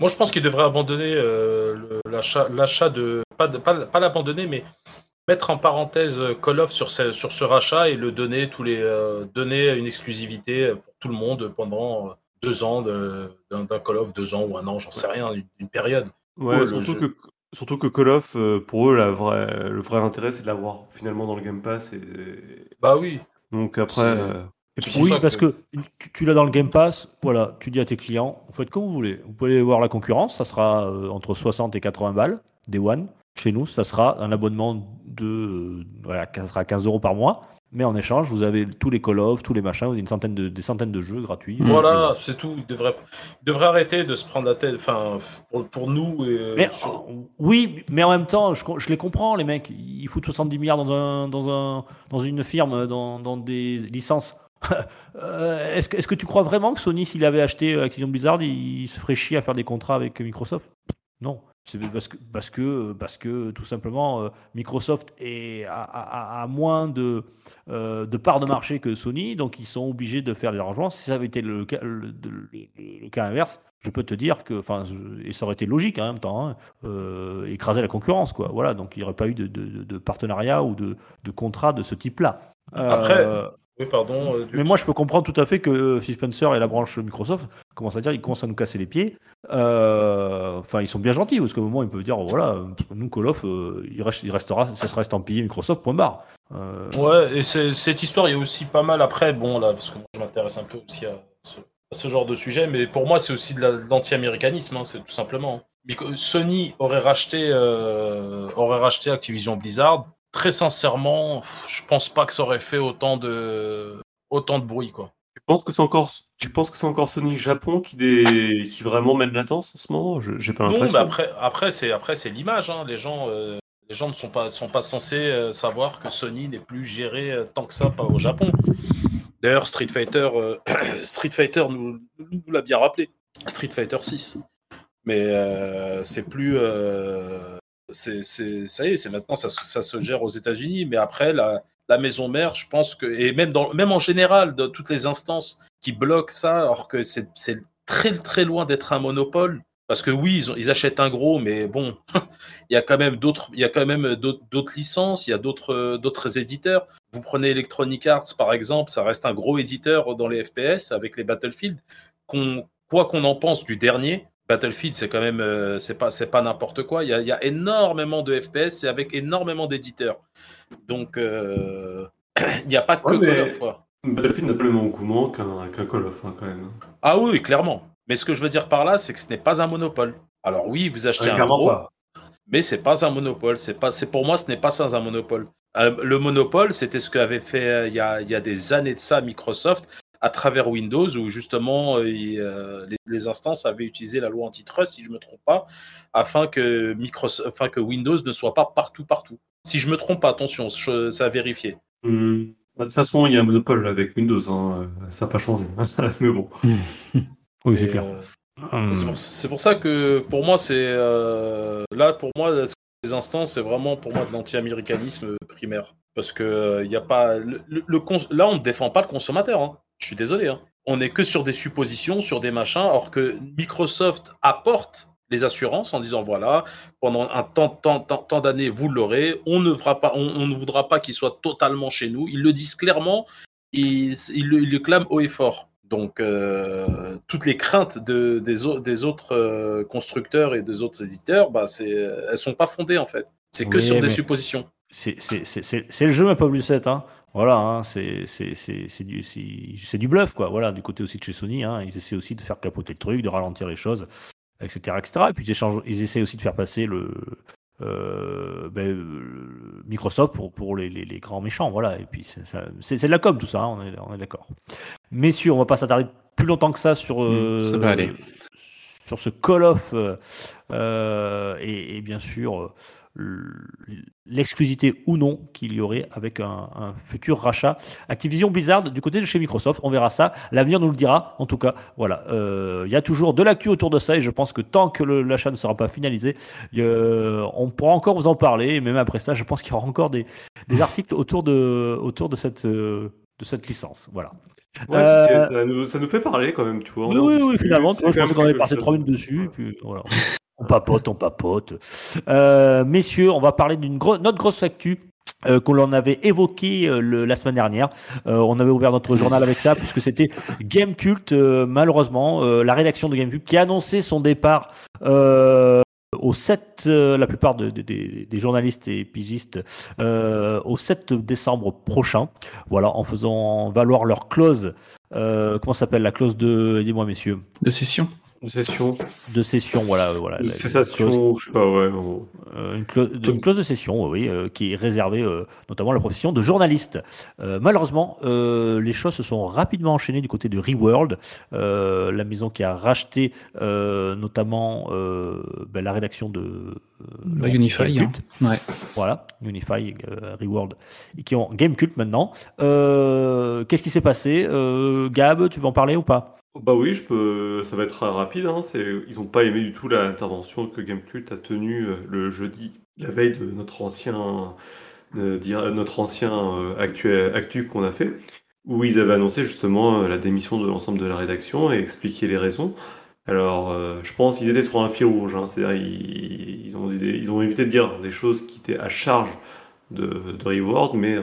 Moi, je pense qu'il devrait abandonner euh, l'achat, l'achat de pas, de- pas, pas l'abandonner, mais mettre en parenthèse euh, Call of sur ce, sur ce rachat et le donner tous les euh, donner une exclusivité pour tout le monde pendant deux ans de- d'un, Call of, deux ans ou un an, j'en sais rien, une, une période. Ouais, Ouais, le surtout, que, surtout que Call of, euh, pour eux, la vraie, le vrai intérêt c'est de l'avoir finalement dans le Game Pass et, Bah oui. donc après. Euh, puis- Oui, parce que- que tu, tu l'as dans le Game Pass, voilà, tu dis à tes clients, vous faites comme vous voulez. Vous pouvez voir la concurrence, ça sera euh, entre 60 et 80 balles, des One. Chez nous, ça sera un abonnement de euh, voilà, ça sera 15 euros par mois. Mais en échange, vous avez tous les Call of, tous les machins, vous avez une centaine de, des centaines de jeux gratuits. Voilà, c'est tout. Il devrait, il devrait arrêter de se prendre la tête. Enfin, pour, pour nous. Et, Mais, sur- euh, oui, mais en même temps, je, je les comprends, les mecs. Ils foutent 70 milliards dans, un, dans, un, dans une firme, dans, dans des licences. Euh, Est-ce que, est-ce que tu crois vraiment que Sony, s'il avait acheté Activision Blizzard, il, se ferait chier à faire des contrats avec Microsoft? Non. C'est parce que, parce, que, parce que tout simplement, euh, Microsoft est, a, moins de, euh, de parts de marché que Sony, donc ils sont obligés de faire des arrangements. Si ça avait été le cas, inverse, je peux te dire que, enfin, et ça aurait été logique en même temps, hein, euh, écraser la concurrence, quoi. Voilà, donc il n'y aurait pas eu de, partenariat ou de, de contrat de ce type-là. Après, Oui, pardon. euh, mais moi, je peux comprendre tout à fait que Phil Spencer et la branche Microsoft commencent à dire, ils commencent à nous casser les pieds. Euh, Enfin, ils sont bien gentils parce qu'au moment, ils peuvent dire, voilà, nous Call of, euh, il, reste- il restera, ça sera estampillé Microsoft. Point barre. Euh, Ouais, et cette histoire, il y a aussi pas mal après, bon, là, parce que moi, je m'intéresse un peu aussi à ce, à ce genre de sujet, mais pour moi, c'est aussi de la- de l'anti-américanisme, hein, c'est tout simplement. Mico- Sony aurait racheté, euh, aurait racheté Activision Blizzard. Très sincèrement, je pense pas que ça aurait fait autant de, autant de bruit, quoi. Tu penses que c'est encore, tu penses que c'est encore Sony Japon qui, qui vraiment mène la danse en ce moment? J'ai pas Non, l'impression. mais après, après c'est après c'est l'image. hein. Les gens, euh, Les gens ne sont pas, sont pas censés euh, savoir que Sony n'est plus géré euh, tant que ça pas au Japon. D'ailleurs, Street Fighter, Street Fighter nous, nous l'a bien rappelé. Street Fighter 6. Mais c'est plus. C'est, ça y est, c'est maintenant, ça, se- gère aux États-Unis. Mais après, la, maison mère, je pense que. Et même, en général, dans toutes les instances qui bloquent ça, alors que c'est, très, très loin d'être un monopole. Parce que oui, ils, achètent un gros, mais bon, il y a quand même d'autres, il y a quand même d'autres, licences, il y a d'autres, éditeurs. Vous prenez Electronic Arts par exemple, ça reste un gros éditeur dans les FPS avec les Battlefield. Quoi qu'on en pense du dernier, Battlefield c'est quand même, euh, c'est pas, c'est pas n'importe quoi. Il y, a, il y a énormément de FPS et avec énormément d'éditeurs. Donc euh, il n'y a pas que Ouais, Call of. quoi. Battlefield n'a pas le même engouement qu'un qu'un Call of, hein, quand même. Ah oui, clairement. Mais ce que je veux dire par là, c'est que ce n'est pas un monopole. Alors oui, vous achetez Ouais, un gros, pas. mais c'est pas un monopole. C'est pas, c'est pour moi, ce n'est pas ça un monopole. Euh, le monopole, c'était ce qu'avait fait il y, a, il y a des années de ça Microsoft à travers Windows, où justement euh, il, euh, les, les instances avaient utilisé la loi antitrust, si je me trompe pas, afin que Microsoft, afin que Windows ne soit pas partout partout. Si je me trompe pas, attention, je- ça a vérifié. Hum, bah, De toute façon, il y a un monopole avec Windows, hein, euh, ça n'a pas changé. Mais bon. Oui, c'est clair. euh, Hum. C'est pour, ça que pour moi, c'est euh, là pour moi les instants, c'est vraiment pour moi de l'anti-américanisme primaire parce que il y a pas le, le- le cons- là on ne défend pas le consommateur. hein. Je suis désolé. hein. On n'est que sur des suppositions, sur des machins, alors que Microsoft apporte les assurances en disant voilà pendant un temps, temps, temps, temps d'années vous l'aurez. On ne fera pas, on, on ne voudra pas qu'il soit totalement chez nous. Ils le disent clairement. Ils, ils le, ils le clament haut et fort. Donc, euh, toutes les craintes de, des, au- des autres euh, constructeurs et des autres éditeurs, bah, c'est, elles sont pas fondées en fait. C'est que Oui, sur des suppositions. C'est le jeu, ma pauvre Lucette. Hein. Voilà, hein, c'est du, du bluff, quoi. Voilà, du côté aussi de chez Sony, hein, ils essaient aussi de faire capoter le truc, de ralentir les choses, etc. etc. Et puis ils, échangent- ils essaient aussi de faire passer le, euh, ben, Microsoft pour, pour les, les- les grands méchants. Voilà, et puis c'est de la com, tout ça, hein, on est, on est d'accord. Messieurs, on va pas s'attarder plus longtemps que ça sur, euh, ça va aller. sur ce Call of euh, euh, et, et bien sûr euh, l'exclusivité ou non qu'il y aurait avec un, un futur rachat Activision Blizzard du côté de chez Microsoft. On verra ça. L'avenir nous le dira. En tout cas, voilà. Euh, Il y a toujours de l'actu autour de ça et je pense que tant que l'achat ne sera pas finalisé, euh, on pourra encore vous en parler. Et même après ça, je pense qu'il y aura encore des, des articles autour de, autour de cette, euh, de cette licence. Voilà. Ouais, Euh, ça, nous, ça nous fait parler quand même, tu vois. Oui, oui, finalement, je même qu'on quelque passé trois minutes dessus, et puis voilà. On papote, on papote. Euh, messieurs, on va parler d'une gro- notre grosse actu. euh, qu'on en avait évoqué euh, la semaine dernière. On avait ouvert notre journal avec ça, puisque c'était Game Cult, euh, malheureusement, la rédaction de Game Cult, qui a annoncé son départ au 7, euh, la plupart de- de- des- journalistes et pigistes, au 7 décembre prochain. Voilà, en faisant valoir leur clause. comment s'appelle la clause de. Aidez-moi, messieurs De session. Une session, de cession, voilà, euh, voilà. cessation, clause, je sais pas, ouais. on- euh, une, clause, une clause de cession, oui, euh, qui est réservée euh, notamment à la profession de journaliste. Euh, malheureusement, euh, les choses se sont rapidement enchaînées du côté de Reworld, euh, la maison qui a racheté euh, notamment euh, ben, la rédaction de euh, Bah, Unify. Hein. Ouais. Voilà, Unify, euh, Reworld, et qui ont Game Cult maintenant. Euh, Qu'est-ce qui s'est passé? Euh, Gab, tu veux en parler ou pas? Bah oui, je peux. Ça va être rapide. Hein. Ils n'ont pas aimé du tout l'intervention que Gamecult a tenue euh, le jeudi, la veille de notre ancien, dire- notre ancien euh, actu, qu'on a fait, où ils avaient annoncé justement euh, la démission de l'ensemble de la rédaction et expliqué les raisons. Alors, euh, je pense qu'ils étaient sur un fil rouge. Hein. C'est-à-dire, ils, ont, évité de dire des choses qui étaient à charge de, de Reward, mais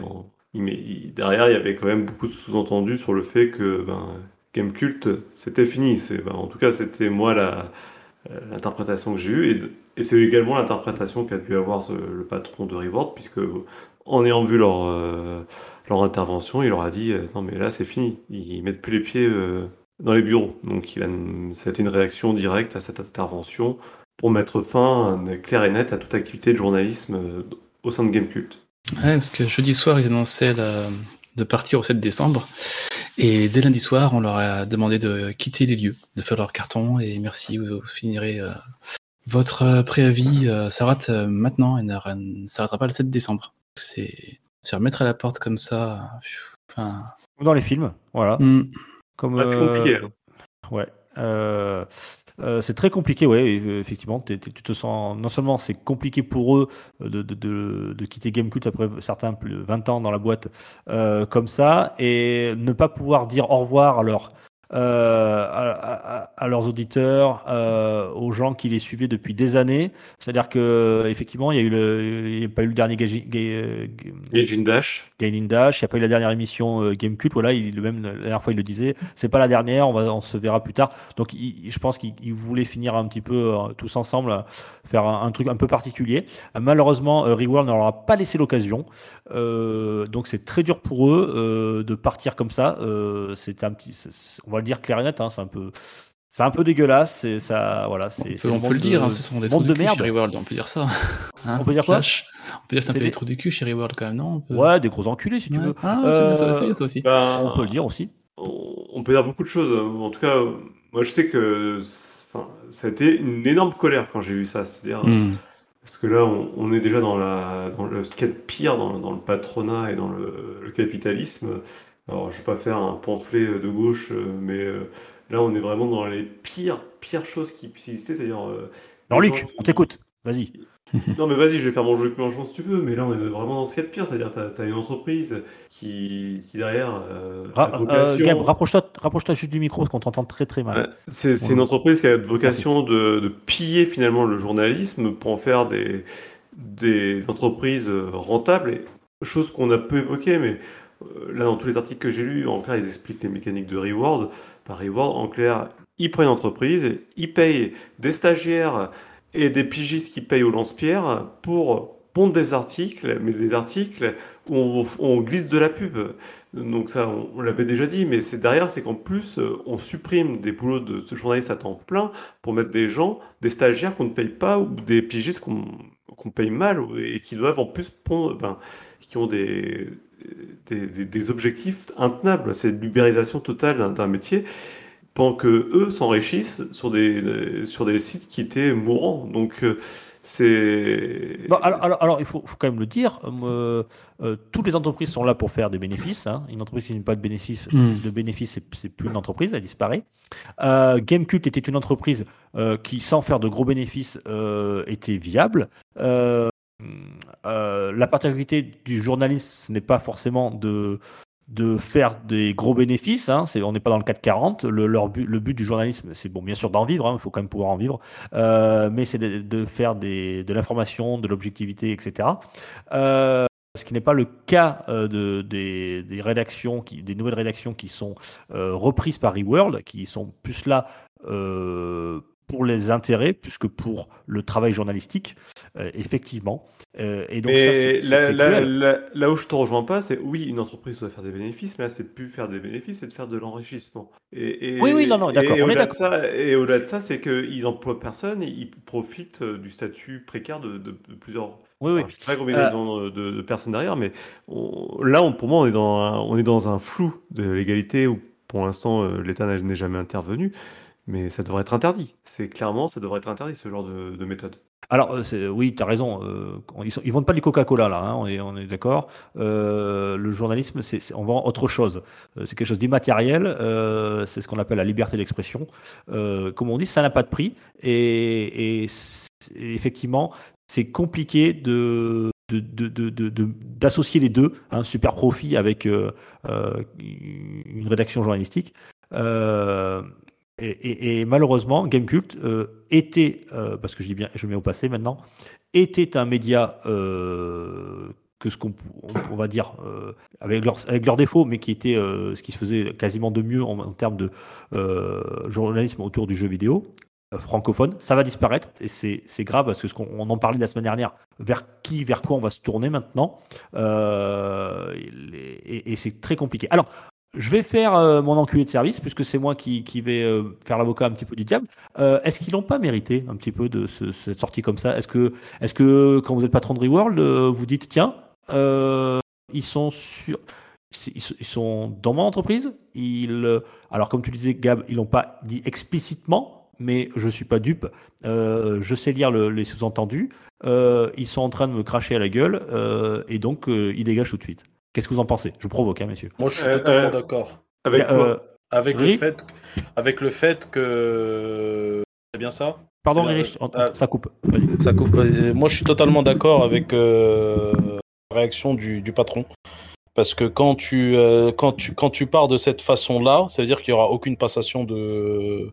derrière, il y avait quand même beaucoup de sous-entendus sur le fait que ben, Game Cult, c'était fini. Ben, en tout cas, c'était moi euh, l'interprétation que j'ai eue. Et, c'est également l'interprétation qu'a dû avoir le patron de Reward, puisque en ayant vu leur, euh, leur intervention, il leur a dit euh, Non, mais là, c'est fini. Ils mettent plus les pieds dans les bureaux. Donc, c'était une réaction directe à cette intervention pour mettre fin euh, clair et net à toute activité de journalisme au sein de Game Cult. Ouais, parce que jeudi soir, ils annonçaient de partir au 7 décembre. Et dès lundi soir, on leur a demandé de quitter les lieux, de faire leur carton. Et merci, vous, vous finirez euh, Votre euh, préavis euh, s'arrête euh, maintenant et ne ne s'arrêtera pas le 7 décembre. C'est se faire mettre à la porte comme ça. Enfin, Dans les films, voilà. hmm. Comme, Ah, c'est euh, compliqué. hein. Ouais. Euh, c'est très compliqué, ouais, effectivement. tu te sens. Non seulement c'est compliqué pour eux de, de, de, quitter Gamecult après certains plus de 20 ans dans la boîte euh, comme ça, et ne pas pouvoir dire au revoir à, leur, euh, à, à- à leurs auditeurs, euh, aux gens qui les suivaient depuis des années. C'est-à-dire que effectivement, il y a eu le, il y a pas eu le dernier Gaji- Ga- euh, Et Gene Dash. Gaining Dash, il n'y a pas eu la dernière émission euh, Game Cult, voilà, il, même la dernière fois il le disait, c'est pas la dernière, on, va, on se verra plus tard. Donc il- je pense qu'il il voulait finir un petit peu euh, tous ensemble, faire un, un truc un peu particulier. Malheureusement, euh, Reworld ne leur a pas laissé l'occasion, donc c'est très dur pour eux de partir comme ça. C'est un petit, on va le dire clair et net, hein, c'est un peu, c'est un peu dégueulasse, c'est ça, voilà, on c'est. peut, on le dire, de- hein, ce sont des trous de merde. chez Reworld, on peut dire ça. Hein, On peut dire quoi? Slash. On peut dire que c'est un peu des- des trous de cul chez Reworld quand même, non? Peut... Ouais, des gros enculés si tu Ouais. veux. Ah, c'est bien ça, Euh, ça aussi. Ben, On peut le dire aussi. on, peut dire beaucoup de choses. En tout cas, moi je sais que ça a été une énorme colère quand j'ai vu ça. C'est-à-dire, Hmm. parce que là, on, on est déjà dans, la, dans le, ce qu'il y a de pire dans, dans le patronat et dans le, le capitalisme. Alors, je vais pas faire un pamphlet de gauche, euh, mais euh, là, on est vraiment dans les pires, pires choses qui puissent exister. C'est-à-dire. euh, Non, Luc, gens on t'écoute. Vas-y. Non, mais vas-y, je vais faire mon jeu de Mélenchon si tu veux, mais là, on est vraiment dans ce qu'il y a de pire. C'est-à-dire, tu as, une entreprise qui, qui derrière. euh, Ra- euh, vocation- Gab, rapproche-toi rapproche juste du micro parce qu'on t'entend très très mal. C'est une entreprise qui a vocation de, de piller finalement le journalisme pour en faire des, des entreprises euh, rentables, et, chose qu'on a peu évoquée, mais euh, là dans tous les articles que j'ai lus, en clair ils expliquent les mécaniques de reward. Par reward, en clair, ils prennent une entreprise, ils payent des stagiaires et des pigistes qui payent au lance-pierre pour pondre des articles, mais des articles où on, glisse de la pub. Donc ça, on, l'avait déjà dit, mais c'est derrière, c'est qu'en plus, euh, on supprime des boulots de ce journaliste à temps plein pour mettre des gens, des stagiaires qu'on ne paye pas ou des pigistes qu'on qu'on paye mal et qui doivent en plus pondre, ben, qui ont des, des, des- des objectifs intenables. C'est l'ubérisation totale d'un- métier pendant que eux s'enrichissent sur des, sur des sites qui étaient mourants. Donc euh, c'est... Bon, alors, alors, alors, il faut, faut quand même le dire, euh, euh, toutes les entreprises sont là pour faire des bénéfices. hein. Une entreprise qui n'a pas de bénéfices, Mm. de bénéfices, c'est- plus une entreprise, elle disparaît. Euh, Gamecult était une entreprise euh, qui, sans faire de gros bénéfices, euh, était viable. Euh, la particularité du journaliste, ce n'est pas forcément de de faire des gros bénéfices, hein, on n'est pas dans le 440, le, leur le but du journalisme, c'est bon, bien sûr d'en vivre, hein, il faut quand même pouvoir en vivre, euh, mais c'est de, faire de l'information, de l'objectivité, etc. Euh, ce qui n'est pas le cas de, des, rédactions, des nouvelles rédactions qui sont reprises par eWorld, qui sont plus là pour les intérêts, plus que pour le travail journalistique, euh, effectivement. Euh, et donc ça, Mais là, là- cruel. là- là où je te rejoins pas, c'est oui, une entreprise doit faire des bénéfices, mais là, c'est plus faire des bénéfices, c'est de faire de l'enrichissement. Et, et- Oui, oui, non, non, d'accord, et on est au-delà de d'accord. ça, et au-delà de ça, c'est qu'ils emploient personne, et ils profitent euh, du statut précaire de, de- de plusieurs. Oui, oui. Alors, je sais pas combien ont de, de personnes derrière, mais on- là, on- pour moi, on est dans un, on est dans un flou de l'égalité où, pour l'instant, euh, l'État n'est jamais intervenu. Mais ça devrait être interdit. C'est clairement, ça devrait être interdit ce genre de, de méthode. Alors, euh, oui, tu as raison. euh, ils, ils vendent pas du Coca-Cola, là, hein, on est, d'accord. Euh, le journalisme, on vend autre chose. C'est quelque chose d'immatériel. c'est ce qu'on appelle la liberté d'expression. Comme on dit, ça n'a pas de prix. Et, effectivement, c'est compliqué de. d'associer les deux, un super profit avec une rédaction journalistique. Euh, et, malheureusement, Gamecult euh, était, euh, parce que je dis bien, je mets au passé maintenant, était un média euh, que ce qu'on on- va dire avec leurs avec défauts, mais qui était ce qui se faisait quasiment de mieux en, termes de journalisme autour du jeu vidéo francophone. Ça va disparaître et c'est grave parce que ce qu'on on en parlait la semaine dernière. Vers qui, vers quoi on va se tourner maintenant et- et c'est très compliqué. Alors. Je vais faire euh, mon enculé de service, puisque c'est moi qui, qui vais euh, faire l'avocat un petit peu du diable. Euh, est-ce qu'ils n'ont pas mérité un petit peu de ce- cette sortie comme ça? Est-ce que, est que quand vous êtes patron de Reworld, euh, vous dites tiens, euh, ils sont sur, ils sont- dans mon entreprise. Ils, euh, alors comme tu disais, Gab, ils l'ont pas dit explicitement, mais je suis pas dupe. Je sais lire le- les sous-entendus. Ils sont en train de me cracher à la gueule, et donc ils dégagent tout de suite. Qu'est-ce que vous en pensez? Je vous provoque, hein, messieurs. Moi, je suis Euh, totalement euh, d'accord. Avec Euh, quoi Avec le, fait, avec le fait que. C'est bien ça? Pardon, la- on- ah. ça coupe. Ça coupe. Moi, je suis totalement d'accord avec euh, la réaction du, du patron. Parce que quand tu, euh, quand, tu, quand tu pars de cette façon-là, ça veut dire qu'il n'y aura aucune passation de.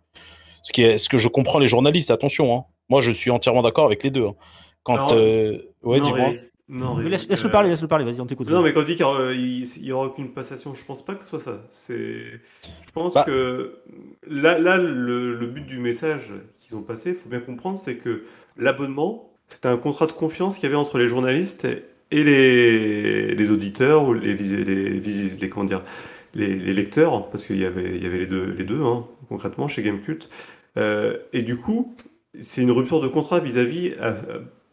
Ce, qui est, ce que je comprends les journalistes, attention. hein. Moi, je suis entièrement d'accord avec les deux. hein. Quand. Euh, Ouais, dis-moi. Non, Mais laisse, laisse-le Euh, parler, laisse-le parler, vas-y, on t'écoute. Non, mais quand on dit qu'il y aura, aucune passation, je pense pas que ce soit ça. C'est, je pense Bah. que là, là le, le but du message qu'ils ont passé, il faut bien comprendre, c'est que l'abonnement, c'était un contrat de confiance qu'il y avait entre les journalistes et, les, les auditeurs ou les, vis- les, vis- les, comment dire, les, les lecteurs, parce qu'il y avait, il y avait les deux, les deux hein, concrètement, chez Gamecult. Euh, et du coup, c'est une rupture de contrat vis-à-vis à- à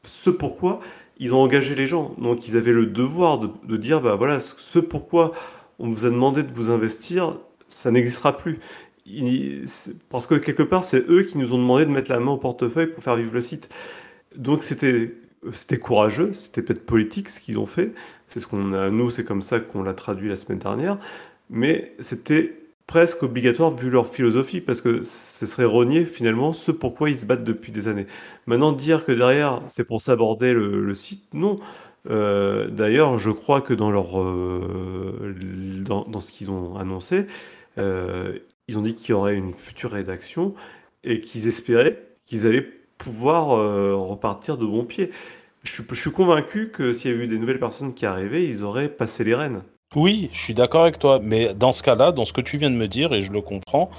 ce pourquoi ils ont engagé les gens. Donc ils avaient le devoir de, dire, bah voilà, ce pourquoi on vous a demandé de vous investir, ça n'existera plus. Parce que quelque part, c'est eux qui nous ont demandé de mettre la main au portefeuille pour faire vivre le site. Donc c'était c'était courageux, c'était peut-être politique ce qu'ils ont fait. C'est ce qu'on nous, c'est comme ça qu'on l'a traduit la semaine dernière. Mais c'était presque obligatoire vu leur philosophie, parce que ce serait renier finalement ce pourquoi ils se battent depuis des années. Maintenant, dire que derrière, c'est pour s'aborder le, site, non. Euh, D'ailleurs, je crois que dans, leur, euh, dans, ce qu'ils ont annoncé, euh, ils ont dit qu'il y aurait une future rédaction et qu'ils espéraient qu'ils allaient pouvoir repartir de bon pied. Je je suis convaincu que s'il y avait eu des nouvelles personnes qui arrivaient, ils auraient passé les rênes. Oui, je suis d'accord avec toi, mais dans ce cas-là, dans ce que tu viens de me dire, et je le comprends,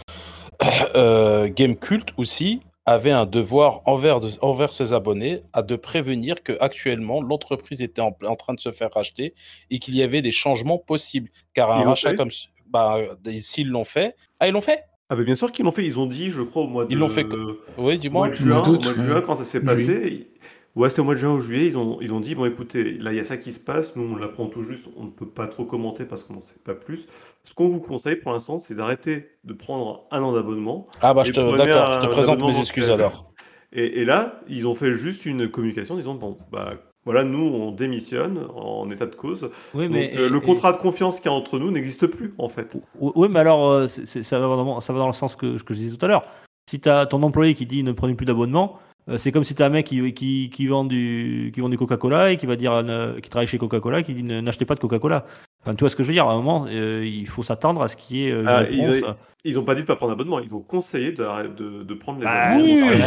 euh, Game Cult aussi avait un devoir envers, de- envers ses abonnés à de prévenir que actuellement l'entreprise était en, en train de se faire racheter et qu'il y avait des changements possibles. Car un Ils rachat comme bah, s'ils l'ont fait, ah ils l'ont fait. Ah bah bien sûr qu'ils l'ont fait, ils ont dit, je crois, au mois de... Ils l'ont fait au Oui, mois dis-moi. de juin, au mois de juin, quand ça s'est passé. Ouais, c'est au mois de juin ou juillet, ils ont, ils ont dit, bon écoutez, là il y a ça qui se passe, nous on l'apprend tout juste, on ne peut pas trop commenter parce qu'on n'en sait pas plus. Ce qu'on vous conseille pour l'instant, c'est d'arrêter de prendre un an d'abonnement. Ah bah d'accord, je te présente abonnement mes excuses alors. Et, et là, ils ont fait juste une communication en disant, bon, bah voilà, nous on démissionne en état de cause. Oui, Donc, mais euh, le et- contrat de confiance qu'il y a entre nous n'existe plus en fait. Oui, oui, mais alors, euh, ça, va dans, ça va dans le sens que, que je disais tout à l'heure. Si tu as ton employé qui dit ne prenez plus d'abonnement, c'est comme si tu as un mec qui, qui, qui vend du, qui vend du Coca-Cola et qui va dire, à ne- qui travaille chez Coca-Cola, qui dit ne- n'achetez pas de Coca-Cola. Enfin, tu vois ce que je veux dire À un moment, euh, il faut s'attendre à ce qu'il y ait euh, une Ah, réponse. ils- n'ont pas dit de pas prendre d'abonnement, ils ont conseillé de, de, de prendre les Bah, abonnements. oui, oui,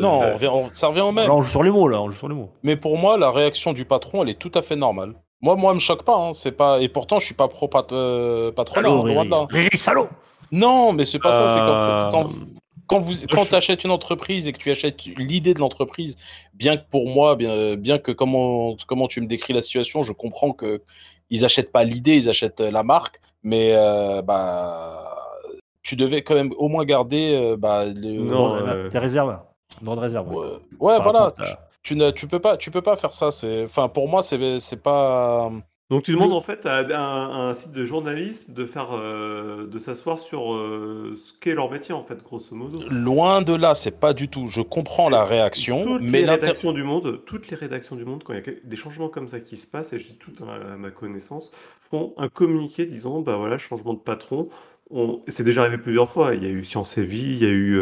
non, Ça- on revient- on- ça revient au même. Là, on joue sur les mots, là, on joue sur les mots. Mais pour moi, la réaction du patron, elle est tout à fait normale. Moi, moi, elle me choque pas. hein, C'est pas. Et pourtant, je suis pas pro pat- euh, patronat. Salaud, hein, loin de là. Riri, Riri, salaud Non, mais c'est pas ça. C'est qu'en Euh, fait, quand, quand vous quand tu achètes une entreprise et que tu achètes l'idée de l'entreprise, bien que pour moi, bien, bien que comment, comment tu me décris la situation, je comprends que ils achètent pas l'idée, ils achètent euh, la marque, mais euh, bah tu devais quand même au moins garder euh, bah, le, Non, euh, T'es réserve. Droit de réserve. Ouais, voilà. Tu, tu, n'as- tu peux pas, tu peux pas faire ça. C'est, enfin, pour moi, c'est, c'est pas. Donc tu demandes en fait à un, un site de journalistes de faire, euh, de s'asseoir sur euh, ce qu'est leur métier en fait, grosso modo. Loin de là, c'est pas du tout. Je comprends la réaction, Toutes mais les rédactions du monde, toutes les rédactions du monde, quand il y a des changements comme ça qui se passent, et je dis tout à ma connaissance, font un communiqué disant bah voilà changement de patron. On... C'est déjà arrivé plusieurs fois. Il y a eu Science et Vie, il y a eu,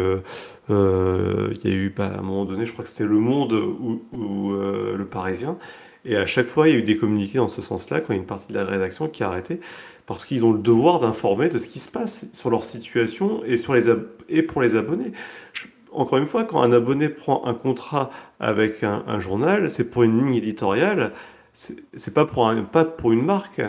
euh, il y a eu bah, à un moment donné, je crois que c'était Le Monde ou, ou, Le Parisien. Et à chaque fois, il y a eu des communiqués dans ce sens-là, quand il y a une partie de la rédaction qui a arrêté, parce qu'ils ont le devoir d'informer de ce qui se passe sur leur situation et, sur les et pour les abonnés. Encore une fois, quand un abonné prend un contrat avec un, journal, c'est pour une ligne éditoriale, c'est pas pour, pas pour une marque.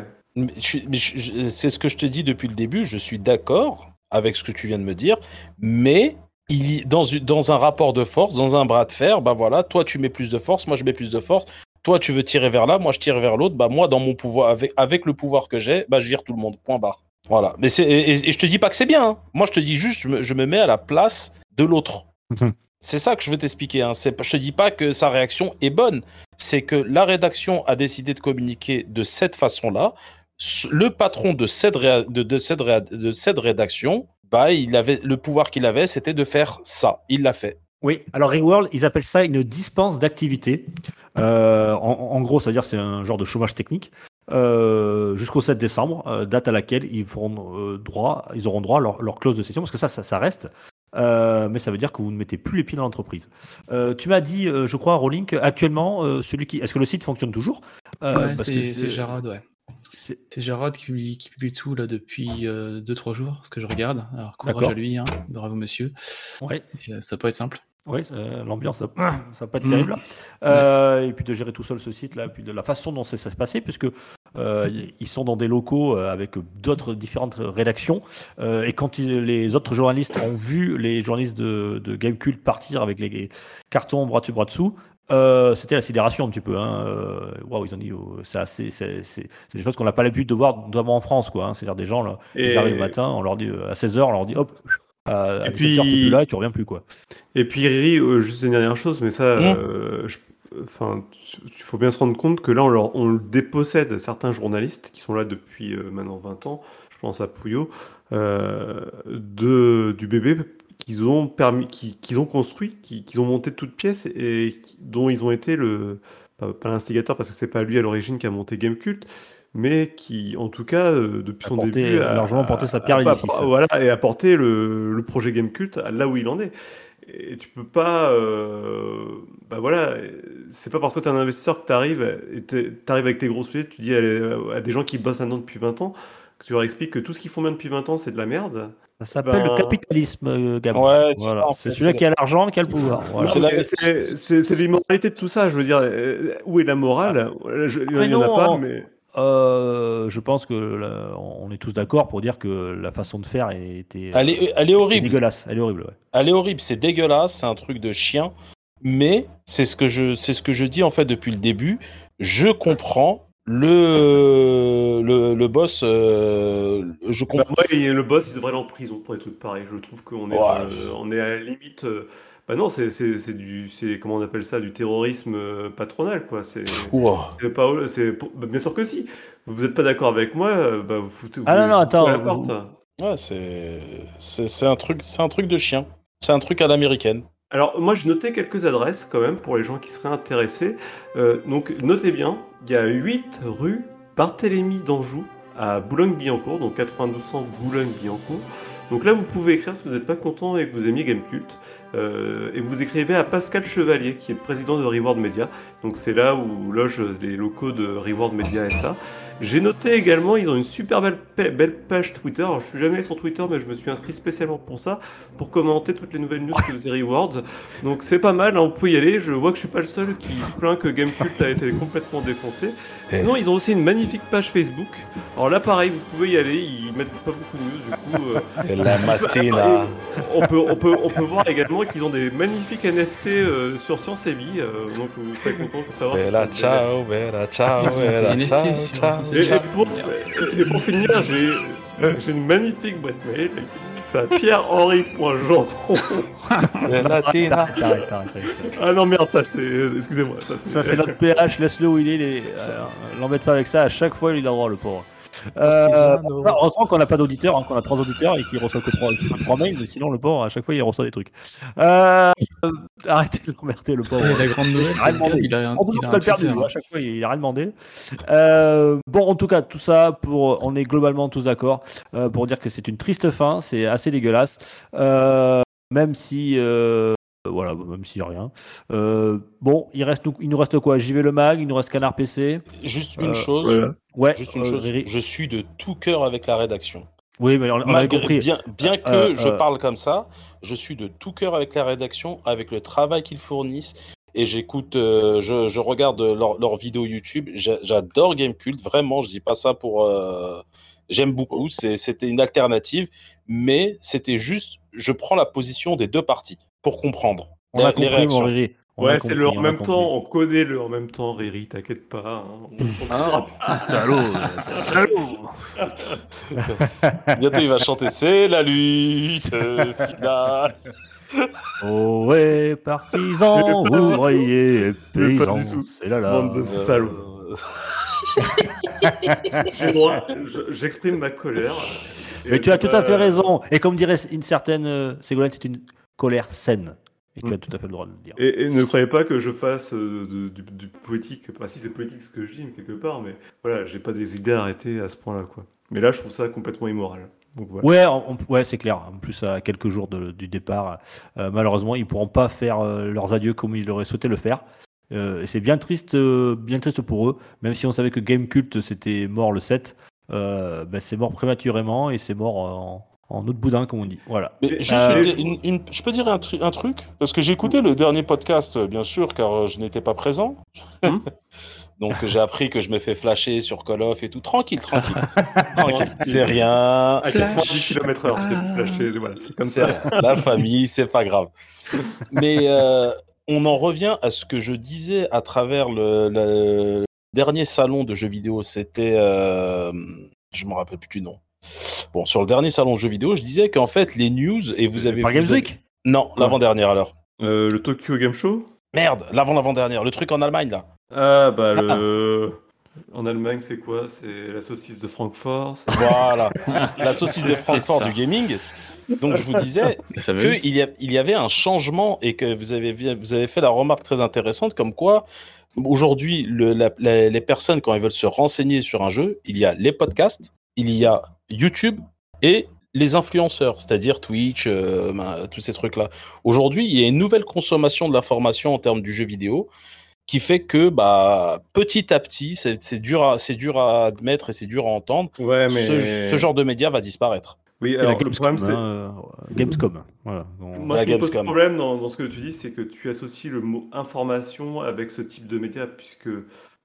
C'est ce que je te dis depuis le début. Je suis d'accord avec ce que tu viens de me dire, mais il, dans, dans un rapport de force, dans un bras de fer, bah voilà, toi tu mets plus de force, moi je mets plus de force. Toi tu veux tirer vers là, moi je tire vers l'autre. Bah moi dans mon pouvoir, avec, avec le pouvoir que j'ai, bah je vire tout le monde. Point barre. Voilà. Mais c'est et, et je te dis pas que c'est bien. hein. Moi je te dis juste, je me, je me mets à la place de l'autre. C'est ça que je veux t'expliquer. Hein. C'est- Je te dis pas que sa réaction est bonne. C'est que la rédaction a décidé de communiquer de cette façon-là. Le patron de cette, réa- de, de cette réa- de cette rédaction bah, il avait le pouvoir qu'il avait, c'était de faire ça. Il l'a fait. Oui, alors Ringworld, ils appellent ça une dispense d'activité. Euh, en, en gros, c'est-à-dire c'est un genre de chômage technique. euh, jusqu'au 7 décembre, euh, date à laquelle ils feront droit, ils auront droit à leur, leur clause de session, parce que ça, ça, ça reste. Mais ça veut dire que vous ne mettez plus les pieds dans l'entreprise. Tu m'as dit, je crois, Rolling, actuellement, celui qui, est-ce que le site fonctionne toujours? Ouais, c'est Jarod, ouais. c'est- Jarod qui publie, qui publie tout là depuis 2-3 jours, ce que je regarde. Alors courage à lui, hein. bravo monsieur. Ouais. Et, euh, ça peut être simple. Oui, l'ambiance, ça, va pas être Mhm. terrible. Euh, Et puis de gérer tout seul ce site-là, puis de la façon dont ça s'est passé, puisque euh, ils sont dans des locaux euh, avec d'autres différentes rédactions. Euh, et quand ils- les autres journalistes ont vu les journalistes de, de Gamecult partir avec les cartons bras dessus bras dessous, euh, c'était la sidération un petit peu. Hein. Waouh, ils ont dit, oh, c'est assez- c'est c'est- c'est des choses qu'on n'a pas l'habitude de voir, notamment en France, quoi. hein. C'est-à-dire des gens là, ils Et- arrivent le matin, on leur dit à 16h, on leur dit hop. À, Et 17h, puis- plus là et tu reviens plus quoi. Et puis Riri, euh, juste une dernière chose, mais ça, Mmh. euh, je- enfin, il faut bien se rendre compte que là, on, leur, on dépossède certains journalistes qui sont là depuis euh, maintenant 20 ans, je pense à Pouillot, de, du bébé qu'ils ont, permis, ont construit, qui- qu'ils ont monté de toutes pièces et dont ils ont été le, pas, pas l'instigateur parce que c'est pas lui à l'origine qui a monté Gamecult, mais qui, en tout cas, euh, depuis A son porté- début, a largement porté sa pierre à a- l'édifice. Voilà, et apporté le, le projet Gamecult à là où il en est. Et tu peux pas. euh, bah voilà, c'est pas parce que tu es un investisseur que tu arrives avec tes gros sujets, tu dis à, à des gens qui bossent là-dedans depuis 20 ans, que tu leur expliques que tout ce qu'ils font bien depuis 20 ans, c'est de la merde. Ça s'appelle Ben- le capitalisme, euh, Gabon. Ouais, c'est Voilà. ça, en C'est fait, celui-là qui a l'argent qui a le pouvoir. Voilà. C'est l'immoralité de tout ça. Je veux dire, euh, où est la morale? Je- Il mais n'y en a non, pas, mais. Euh, je pense que là, on est tous d'accord pour dire que la façon de faire était euh, Elle est, elle est horrible. dégueulasse. Elle est horrible. ouais. Elle est horrible, c'est dégueulasse, c'est un truc de chien. Mais c'est ce que je, c'est ce que je dis en fait depuis le début. Je comprends le le, le boss. euh, je Bah, comprends. le boss, il devrait aller en prison pour des trucs pareils. Je trouve qu'on est, Ouais. on est à la limite. Bah non, c'est du, c'est comment on appelle ça, du terrorisme euh, patronal, quoi. C'est Ouah. c'est pas, c'est bah, bien sûr que si. Vous n'êtes pas d'accord avec moi, euh, bah vous foutez. Ah vous- non, non, attends, vous-. Ouais, c'est c'est un truc, c'est un truc de chien. C'est un truc à l'américaine. Alors, moi, j'ai noté quelques adresses quand même pour les gens qui seraient intéressés. Euh, donc, notez bien, il y a 8 rue Barthélemy d'Anjou à Boulogne-Billancourt, donc 9200 Boulogne-Billancourt. Donc là, vous pouvez écrire si vous n'êtes pas content et que vous aimiez Gamecult. Euh, et vous écrivez à Pascal Chevalier, qui est président de Reward Media. Donc c'est là où logent les locaux de Reward Media SA. J'ai noté également, ils ont une super belle, pa- belle page Twitter. Alors, je suis jamais sur Twitter, mais je me suis inscrit spécialement pour ça, pour commenter toutes les nouvelles news que faisait Reward. Donc c'est pas mal, hein, vous pouvez y aller. Je vois que je suis pas le seul qui se plaint que Gamecult a été complètement défoncé. Sinon, ils ont aussi une magnifique page Facebook. Alors là, pareil, vous pouvez y aller. Ils mettent pas beaucoup de news, du coup. euh, Et la matina. on peut, on, peut, on peut voir également qu'ils ont des magnifiques NFT euh, sur Science et Vie, euh, donc vous serez content de savoir. Bella ciao, bella ciao, bella ciao, ciao. Et, et Ciao. pour, et pour finir, j'ai j'ai une magnifique boîte mail. C'est à pierre-henri.jean. Bella tina. Arrête, arrête, arrête, arrête. Ah non, merde, ça c'est. Excusez-moi, ça c'est. Ça, c'est notre PH. Laisse-le où il est. les- euh, L'embête pas avec ça. À chaque fois, il a droit, le pauvre. Euh, bah, heureusement qu'on n'a pas d'auditeurs, hein, qu'on a trois auditeurs et qu'il reçoit que trois, que trois mails, mais sinon le pauvre à chaque fois il reçoit des trucs. Euh, euh, arrêtez de l'emmerder le pauvre. Et la grande nouvelle, Il a demandé. il a un, On toujours il a pas un le perdu, Twitter. lui, à chaque fois il a rien demandé. Euh, bon, en tout cas, tout ça pour, on est globalement tous d'accord euh, pour dire que c'est une triste fin, c'est assez dégueulasse, euh, même si, euh, voilà, même a rien. Euh, bon, il reste, nous- il nous reste quoi? JV le mag, il nous reste Canard PC. Juste une Euh, chose. Voilà. Ouais, Juste une euh, chose. Je suis de tout cœur avec la rédaction. Oui, mais on, on Malgré- compris. bien, bien que Euh, je euh, parle comme ça, je suis de tout cœur avec la rédaction, avec le travail qu'ils fournissent. Et j'écoute, euh, je, je regarde leurs leurs vidéos YouTube. J'a- J'adore Gamecult, vraiment. Je dis pas ça pour. euh, J'aime beaucoup. C'était une alternative, mais c'était juste. Je prends la position des deux parties pour comprendre On a les compris, réactions. Riri. On Ouais, c'est le en même temps, on connaît le en même temps, Riri, t'inquiète pas. hein. On- on- Salaud, salaud. Bientôt, il va chanter C'est la lutte euh, finale. Oh ouais, partisans, ouvriers paysans, c'est là là. Bande de salauds. Euh, je- J'exprime ma colère. Mais tu as tout à fait raison. Et comme dirait une certaine euh, Ségolène, c'est une colère saine. Et tu Mm. as tout à fait le droit de le dire. Et, et ne croyez pas que je fasse euh, de- du, du politique. Enfin, si c'est politique ce que je dis, mais quelque part, mais voilà, j'ai pas des idées arrêtées à ce point-là, quoi. Mais là, je trouve ça complètement immoral. Donc, voilà. Ouais, on- ouais, c'est clair. En plus, à quelques jours de- du départ, euh, malheureusement, ils pourront pas faire euh, leurs adieux comme ils auraient souhaité le faire. Et c'est bien triste, bien triste pour eux. Même si on savait que Game Cult c'était mort le 7, euh, ben, c'est mort prématurément et c'est mort en, en autre boudin, comme on dit. Voilà. Mais Et- juste euh, une- une- une- je peux dire un, tru- un truc? Parce que j'ai écouté le dernier podcast, euh, bien sûr, car euh, je n'étais pas présent. Hmm? Donc j'ai appris que je me fais flasher sur Call of et tout. Tranquille, tranquille. tranquille. C'est rien. À 90 km/h, c'était flashé. Voilà, c'est comme C'est ça. rien. La famille, c'est pas grave. Mais euh, on en revient à ce que je disais à travers le, le dernier salon de jeux vidéo. C'était. euh, je me rappelle plus du nom. Bon, sur le dernier salon de jeux vidéo, je disais qu'en fait, les news, et vous avez Par vous Games avez- Week Non, l'avant-dernière alors. Euh, le Tokyo Game Show Merde, l'avant-l'avant-dernière, le truc en Allemagne là. Ah, bah, le. En Allemagne, c'est quoi? C'est la saucisse de Francfort c'est- Voilà, la saucisse de Francfort du gaming. Donc je vous disais qu'il y, a- il y avait un changement et que vous avez, vous avez fait la remarque très intéressante comme quoi aujourd'hui le- la- la- les personnes quand elles veulent se renseigner sur un jeu, il y a les podcasts, il y a YouTube et les influenceurs, c'est-à-dire Twitch, euh, ben, tous ces trucs-là. Aujourd'hui, il y a une nouvelle consommation de l'information en termes du jeu vidéo qui fait que bah, petit à petit, c'est c'est dur, à- c'est dur à admettre et c'est dur à entendre, Ouais, mais. ce, ce genre de média va disparaître. Oui, la alors, le Gamescom. problème, c'est. hein, euh, Gamescom. Voilà. Donc, Moi, La ce qui me pose problème dans, dans ce que tu dis, c'est que tu associes le mot information avec ce type de média, puisque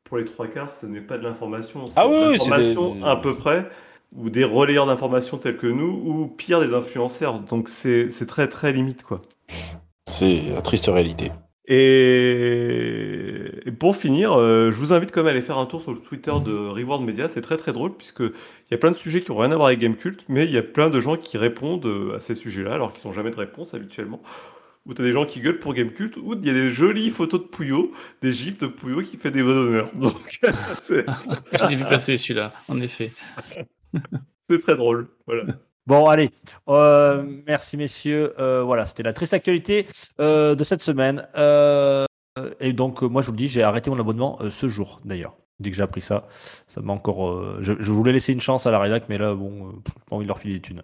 pour les trois quarts, ce n'est pas de l'information, c'est Ah oui, de oui, c'est des- l'information à peu près, ou des relayeurs d'informations tels que nous, ou pire, des influenceurs. Donc c'est c'est très très limite, quoi. C'est la triste réalité. Et, et pour finir, euh, je vous invite quand même à aller faire un tour sur le Twitter de Reward Media. C'est très très drôle puisque il y a plein de sujets qui n'ont rien à voir avec Gamecult, mais il y a plein de gens qui répondent euh, à ces sujets-là alors qu'ils n'ont jamais de réponse habituellement. Ou tu as des gens qui gueulent pour Gamecult, ou il y a des jolies photos de Pouillot, des gifs de Pouillot qui fait des vrais honneurs. Donc c'est Je l'ai vu passer celui-là, en effet. c'est très drôle. Voilà. Bon, allez. Euh, merci, messieurs. Euh, voilà, c'était la triste actualité euh, de cette semaine. Euh, et donc, moi, je vous le dis, j'ai arrêté mon abonnement euh, ce jour, d'ailleurs. Dès que j'ai appris ça, ça m'a encore. euh, je, je voulais laisser une chance à la rédac, mais là, bon, euh, j'ai pas envie de leur filer des thunes.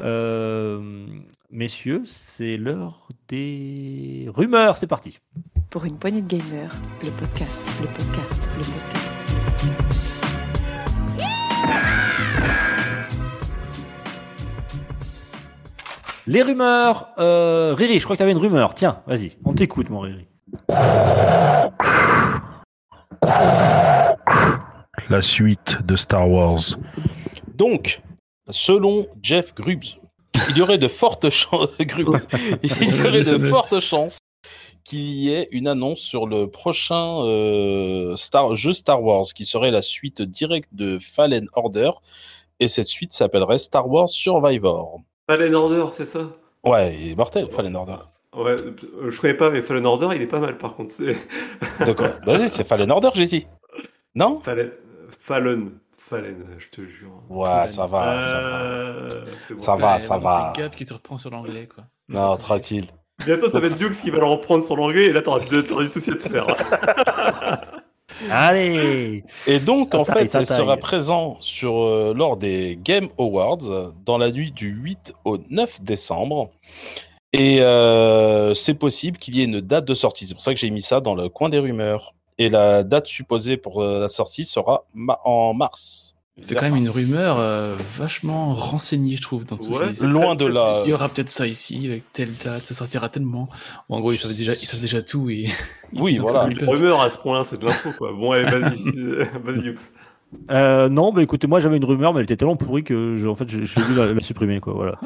Euh, messieurs, c'est l'heure des rumeurs. C'est parti. Pour une poignée de gamers, le podcast, le podcast, le podcast. Les rumeurs. Euh, Riri, je crois que tu avais une rumeur. Tiens, vas-y, on t'écoute, mon Riri. La suite de Star Wars. Donc, selon Jeff Grubbs, il y aurait de fortes chances, Grubbs, il y aurait de fortes chances qu'il y ait une annonce sur le prochain euh, Star, jeu Star Wars, qui serait la suite directe de Fallen Order, et cette suite s'appellerait Star Wars Survivor. Fallen Order, c'est ça? Ouais, il est mortel, Fallen Order. Ouais, euh, je connais pas, mais Fallen Order, il est pas mal par contre. D'accord. Vas-y, c'est Fallen Order, j'ai dit. Non? Fallen. Fallen. Fallen, je te jure. Ouais, ça va, ça va. Euh, bon. Ça va, ça va. C'est Gab qui te reprend sur l'anglais, quoi. Non, tranquille. Bientôt, ça va être Dukes qui va le reprendre sur l'anglais et là, t'auras t'auras du souci à te faire. Allez Et donc, Ça en taille, fait, ça elle sera présent sur, euh, lors des Game Awards dans la nuit du 8 au 9 décembre. Et euh, c'est possible qu'il y ait une date de sortie. C'est pour ça que j'ai mis ça dans le coin des rumeurs. Et la date supposée pour euh, la sortie sera ma- en mars. C'est quand même une rumeur euh, vachement renseignée, je trouve, dans ce Ouais, Loin de là. Il y aura peut-être ça ici, avec telle date, ça sortira tellement. Bon, en gros, ils savent déjà, ils savent déjà tout et. ils Oui, voilà. peuvent. Rumeur à ce point-là, c'est de l'info, quoi. Bon, allez, vas-y, vas-y. Euh, non, bah écoutez, moi j'avais une rumeur, mais elle était tellement pourrie que je, en fait j'ai voulu la, la supprimer quoi. Voilà.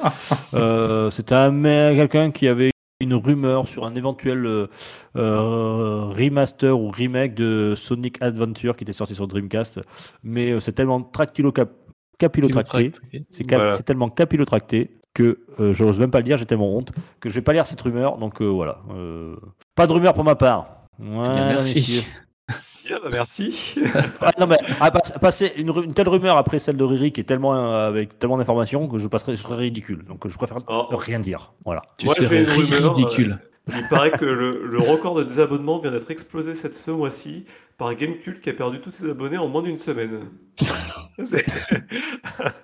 Euh, C'était un mec- quelqu'un qui avait une rumeur sur un éventuel euh, euh, remaster ou remake de Sonic Adventure qui était sorti sur Dreamcast, mais euh, c'est tellement capillotracté, Tracté. c'est cap- Voilà. c'est tellement capillotracté que euh, j'ose même pas le dire, j'ai tellement honte que je vais pas lire cette rumeur. Donc euh, voilà, Euh, pas de rumeur pour ma part. Bien, merci. Bien, bah, merci. Ah, non, mais ah, passe- passer une, telle rumeur après celle de Riri qui est tellement euh, avec tellement d'informations que je passerai, je serais ridicule. Donc je préfère Oh. rien dire. Voilà. Tu Moi, serais rumeur, ridicule. Il paraît que le, le record de désabonnements vient d'être explosé cette ce mois-ci par Gamecult qui a perdu tous ses abonnés en moins d'une semaine.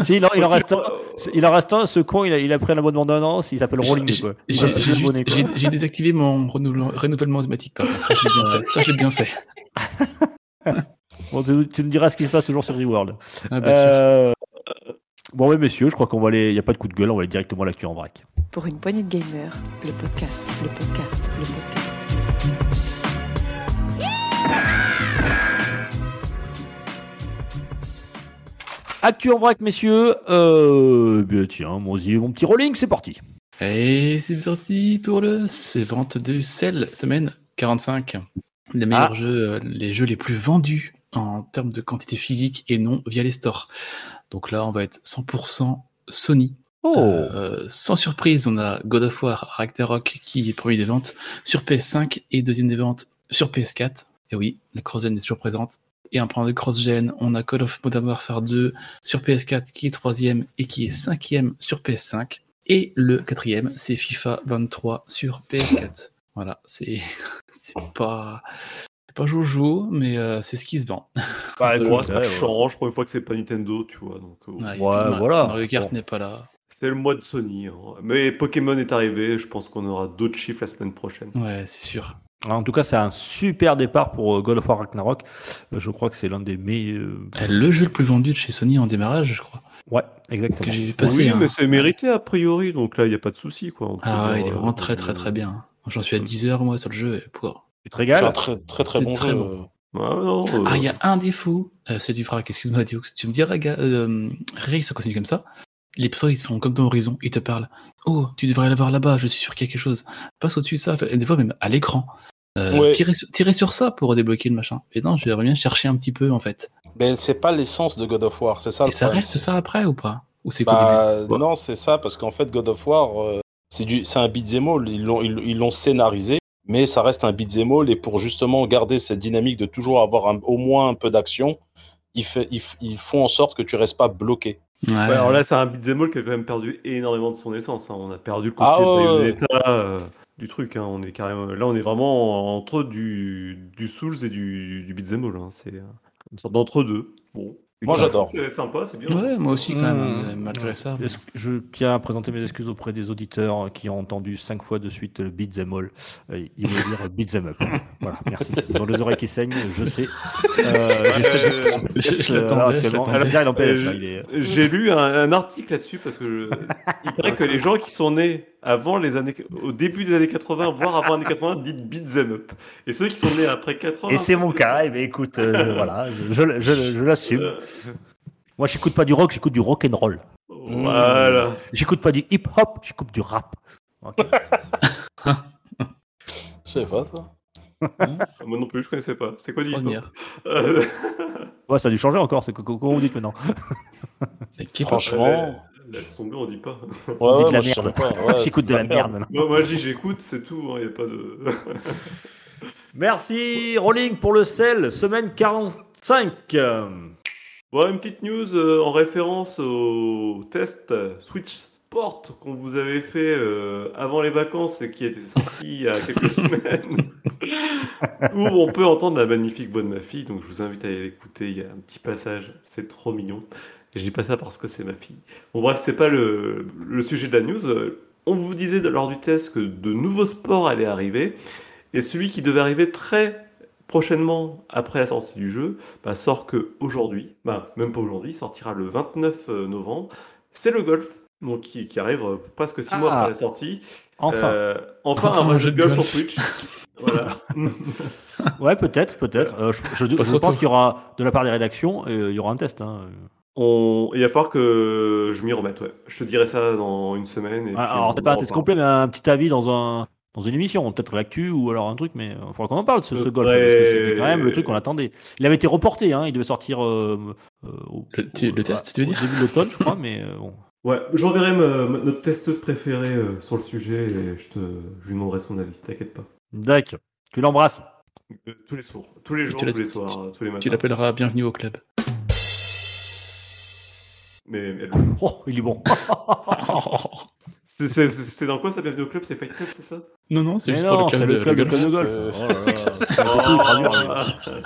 Si, il en, il en Faut-il reste un, c'est- il en reste un, ce con, il a, il a pris un abonnement d'un an, il s'appelle Rolling. J'ai-. J'ai j'ai j'ai- j'ai désactivé mon renouvellement, automatique. Par contre. Ça, je l'ai bien fait. Ça, je l'ai bien fait. Bon, tu, tu nous diras ce qui se passe toujours sur Reworld. Ah, bien sûr. Euh, Bon, oui, messieurs, je crois qu'on va aller. Il n'y a pas de coup de gueule, on va aller directement à l'actu en vrac. Pour une poignée de gamers, le podcast, le podcast, le podcast. Actu en vrac, messieurs. Euh, bien, tiens, mon, mon petit rolling, c'est parti. Et c'est parti pour le c'est vente de sel semaine 45. Les meilleurs Ah. jeux, euh, les jeux les plus vendus en termes de quantité physique et non via les stores. Donc là, on va être 100% Sony. Oh, Euh, sans surprise, on a God of War Ragnarok qui est premier des ventes sur PS5 et deuxième des ventes sur PS4. Et oui, la cross-gen est toujours présente. Et en parlant de cross-gen, on a Call of Modern Warfare 2 sur PS4 qui est troisième et qui est cinquième sur PS5. Et le quatrième, c'est FIFA 23 sur PS4. Voilà, c'est pas c'est pas joujou, mais euh, c'est ce qui se vend. bah, Moi, ça ouais, change pour une fois que c'est pas Nintendo, tu vois. Donc, euh, Ouais, Ouais, voilà. Mario Kart Bon. n'est pas là. c'est le mois de Sony. hein. Mais Pokémon est arrivé. Je pense qu'on aura d'autres chiffres la semaine prochaine. Ouais, c'est sûr. En tout cas, c'est un super départ pour euh, God of War Ragnarok. Euh, Je crois que c'est l'un des meilleurs. Euh, Le jeu le plus vendu de chez Sony en démarrage, je crois. Ouais, exactement. Que j'ai vu passer. oui, hein. mais c'est mérité a priori. Donc là, il n'y a pas de souci. Quoi. Ah ouais, il est euh, vraiment très très très bien. J'en suis à 10 heures moi sur le jeu. Et pour... Tu te C'est un régales très très très bon très jeu. bon. Ah, non, euh, Ah, il y a un défaut. Euh, c'est du frac, excuse-moi, Dioux. Tu me diras, euh, Ray, ça continue comme ça. Les personnes, ils te font comme dans Horizon, ils te parlent. Oh, tu devrais l'avoir là-bas, je suis sûr qu'il y a quelque chose. Passe au-dessus de ça, et des fois même à l'écran. Euh, Ouais. tirer, sur, tirer sur ça pour débloquer le machin. Et non, j'aimerais bien chercher un petit peu en fait. Mais c'est pas l'essence de God of War, c'est ça Et le ça problème. reste ça après ou pas? Ou c'est Bah, non, c'est ça, parce qu'en fait, God of War, euh, c'est du, c'est un beat'em all. Ils l'ont, ils, ils l'ont scénarisé, mais ça reste un beat'em all. Et pour justement garder cette dynamique de toujours avoir un- au moins un peu d'action, ils, fait, ils font en sorte que tu restes pas bloqué. Ouais, Ouais, alors là, c'est un beat'em all qui a quand même perdu énormément de son essence. hein. On a perdu le côté Ah ouais. Bayonetta, euh, du truc. hein. On est carrément... Là, on est vraiment entre du, du Souls et du, du beat'em all. hein. C'est euh, une sorte d'entre-deux. Bon. Moi, j'adore. C'est sympa, c'est bien. Ouais, moi aussi quand même, Mmh. malgré ça. Je tiens à présenter mes excuses auprès des auditeurs qui ont entendu cinq fois de suite le beat them all. Euh, Il veut dire beat them up. Voilà, merci. Ils ont les oreilles qui saignent, je sais. Euh, j'ai Euh, euh. Ah, Euh, lu un, un article là-dessus parce que je... il paraît que les gens qui sont nés avant les années, au début des années 80, voire avant les années 80, disent beat them up. Et ceux qui sont nés après 80. Et c'est mon cas. Eh bien, écoute, euh, voilà, je, je- je- je l'assume. euh, Moi, j'écoute pas du rock, j'écoute du rock and roll. Voilà. J'écoute pas du hip hop, j'écoute du rap. Ok. Je sais pas ça. Moi non plus, je connaissais pas. C'est quoi du hip-hop? Première. Euh, Ouais, ça a dû changer encore. C'est co- co- comment vous dites maintenant? Et. Franchement, Laisse tomber, on dit pas. ouais, On dit de la merde. ouais, J'écoute de la merde. Moi, moi, je dis j'écoute, c'est tout. Il n'y a pas de. Merci Rolling pour le sel, semaine 45. Euh, Bon, une petite news euh, en référence au test Switch Sport qu'on vous avait fait euh, avant les vacances et qui était sorti il y a quelques semaines, où on peut entendre la magnifique voix de ma fille. Donc je vous invite à aller l'écouter. Il y a un petit passage, c'est trop mignon. Et je dis pas ça parce que c'est ma fille. Bon, bref, c'est pas le, le sujet de la news. Euh, On vous disait lors du test que de nouveaux sports allaient arriver. Et celui qui devait arriver très prochainement après la sortie du jeu bah, sort que aujourd'hui, bah, même pas aujourd'hui, sortira le 29 novembre. C'est le golf, donc qui, qui arrive euh, presque six mois Ah. après la sortie. Enfin, Euh, enfin, Enfin, un jeu de golf, sur golf. Switch. voilà. ouais, peut-être, peut-être. Euh, je pense qu'il y aura, de la part des rédactions, euh, il y aura un test. hein. On... Il va falloir que je m'y remette. Ouais. Je te dirai ça dans une semaine. Et Ah, alors, t'as pas un test complet, mais un petit avis dans, un, dans une émission, peut-être l'actu ou alors un truc, mais il faudra qu'on en parle, ce, Ce ce golf, serait- parce que c'était quand même le truc qu'on attendait. Il avait été reporté, hein, il devait sortir euh, euh, au, Le- tu- le test, tu veux au dire? début de l'automne, je crois, mais euh, bon. Ouais, j'enverrai notre testeuse préférée euh, sur le sujet et je, te... je lui demanderai son avis. T'inquiète pas. D'accord. Tu l'embrasses. Euh, tous les soirs, tous les jours, tous les soirs, euh, tous les matins. Tu l'appelleras bienvenue au club. Mais, mais elle- Oh, il est bon. c'est- dans quoi ça bienvenue au club? C'est Fight Club, c'est ça? Non, non, c'est juste pour le club, de, club, de le club de golf. Oh mais-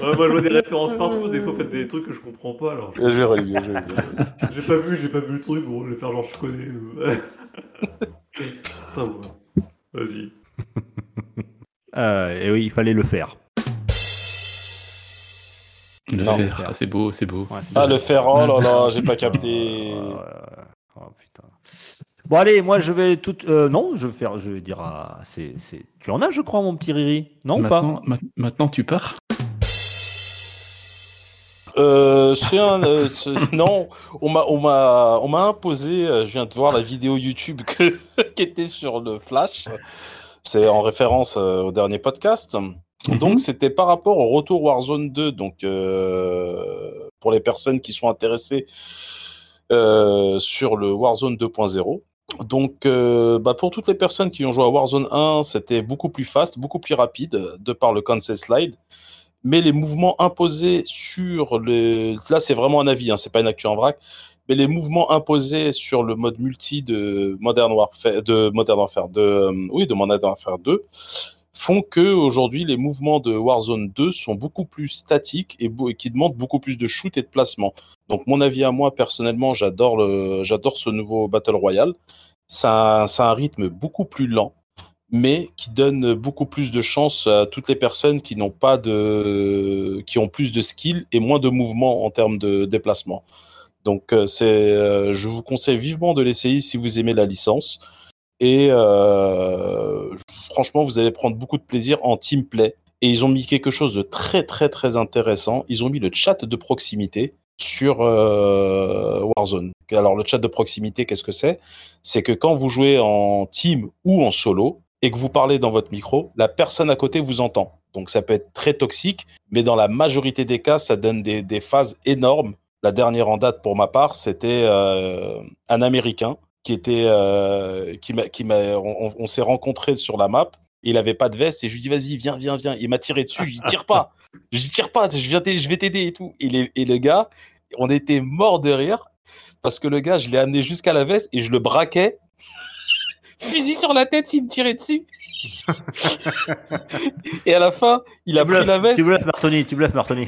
Ouais, moi je vois des références partout, des fois vous faites des trucs que je comprends pas alors. Je vais relier, je vais relier. J'ai pas vu, j'ai pas vu le truc, bon, je vais faire genre je connais. Putain. Vas-y. Euh, et oui, il fallait le faire. Le Non. fer, ah, c'est beau, c'est beau. Ouais, Ah, le fer, oh là là, j'ai pas capté. Oh, oh, putain. Bon allez, moi je vais tout. euh, non, je vais faire. Je vais dire. à- c'est, c'est... Tu en as, je crois, mon petit Riri. Non ou pas maintenant, ma- maintenant, tu pars Euh, c'est un. euh, c'est- non, on m'a, on m'a, on m'a imposé. euh, Je viens de voir la vidéo YouTube que, qui était sur le Flash. C'est en référence euh, au dernier podcast. Mhm. Donc c'était par rapport au retour Warzone 2. Donc euh, pour les personnes qui sont intéressées euh, sur le Warzone 2.0. Donc euh, bah, pour toutes les personnes qui ont joué à Warzone 1, c'était beaucoup plus fast, beaucoup plus rapide de par le cancel slide. Mais les mouvements imposés sur le... Là, c'est vraiment un avis, hein, c'est pas une actu en vrac. Mais les mouvements imposés sur le mode multi de Modern Warfare, de Modern Warfare, de, oui, de Modern Warfare 2, font que aujourd'hui les mouvements de Warzone 2 sont beaucoup plus statiques et, qui demandent beaucoup plus de shoot et de placement. Donc mon avis à moi personnellement, j'adore le, j'adore ce nouveau Battle Royale. C'est un, rythme beaucoup plus lent, mais qui donne beaucoup plus de chance à toutes les personnes qui n'ont pas de, qui ont plus de skill et moins de mouvement en termes de déplacement. Donc euh, c'est, euh, je vous conseille vivement de l'essayer si vous aimez la licence. Et euh, franchement, vous allez prendre beaucoup de plaisir en team play. Et ils ont mis quelque chose de très très très intéressant. Ils ont mis le chat de proximité sur euh, Warzone. Alors le chat de proximité, qu'est-ce que c'est? C'est que quand vous jouez en team ou en solo et que vous parlez dans votre micro, la personne à côté vous entend. Donc ça peut être très toxique, mais dans la majorité des cas, ça donne des, des phases énormes. La dernière en date pour ma part, c'était euh, un Américain qui était, euh, qui m'a, on, s'est rencontrés sur la map. Il avait pas de veste et je lui dis vas-y viens viens viens. Il m'a tiré dessus. Je tire pas. Je tire pas. Je viens je vais t'aider et tout. Et, les- et le gars, on était mort de rire parce que le gars, je l'ai amené jusqu'à la veste et je le braquais. Fusil sur la tête s'il me tirait dessus. Et à la fin, il a tu pris bluffes, la veste. Tu bluffes, Martoni, tu bluffes, Martoni.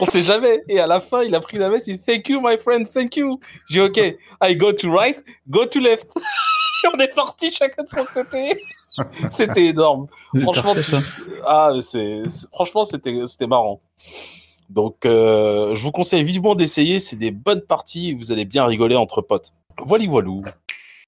On sait jamais. Et à la fin, il a pris la veste. Il dit Thank you, my friend, thank you. J'ai dit OK, I go to right, go to left. Et on est partis chacun de son côté. C'était énorme. Franchement, ça. Ah, c'est, franchement, c'était marrant. Donc, euh, je vous conseille vivement d'essayer. C'est des bonnes parties. Vous allez bien rigoler entre potes. Voilà, voilou.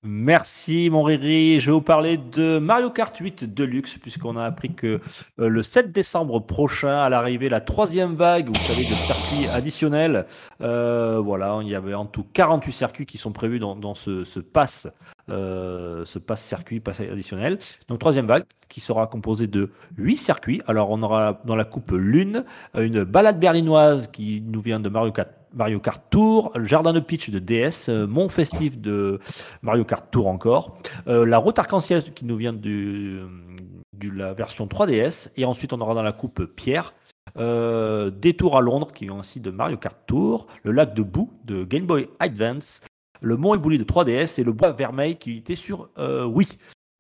Merci mon Riri. Je vais vous parler de Mario Kart 8 Deluxe puisqu'on a appris que euh, le 7 décembre prochain, à l'arrivée, la troisième vague, vous savez, de circuits additionnels. euh, voilà, il y avait en tout 48 circuits qui sont prévus dans, ce, ce pass, euh, ce pass circuit, pass additionnel. Donc troisième vague qui sera composée de 8 circuits. Alors on aura dans la coupe Lune euh, une balade berlinoise qui nous vient de Mario Kart. Mario Kart Tour, le jardin de pitch de DS, euh, Mont Festif de Mario Kart Tour encore, euh, la route arc-en-ciel qui nous vient de la version 3DS, et ensuite on aura dans la coupe Pierre, euh, Détour à Londres qui vient aussi de Mario Kart Tour, le lac de Boue de Game Boy Advance, le Mont Ebouli de 3DS et le bois vermeil qui était sur euh, Wii.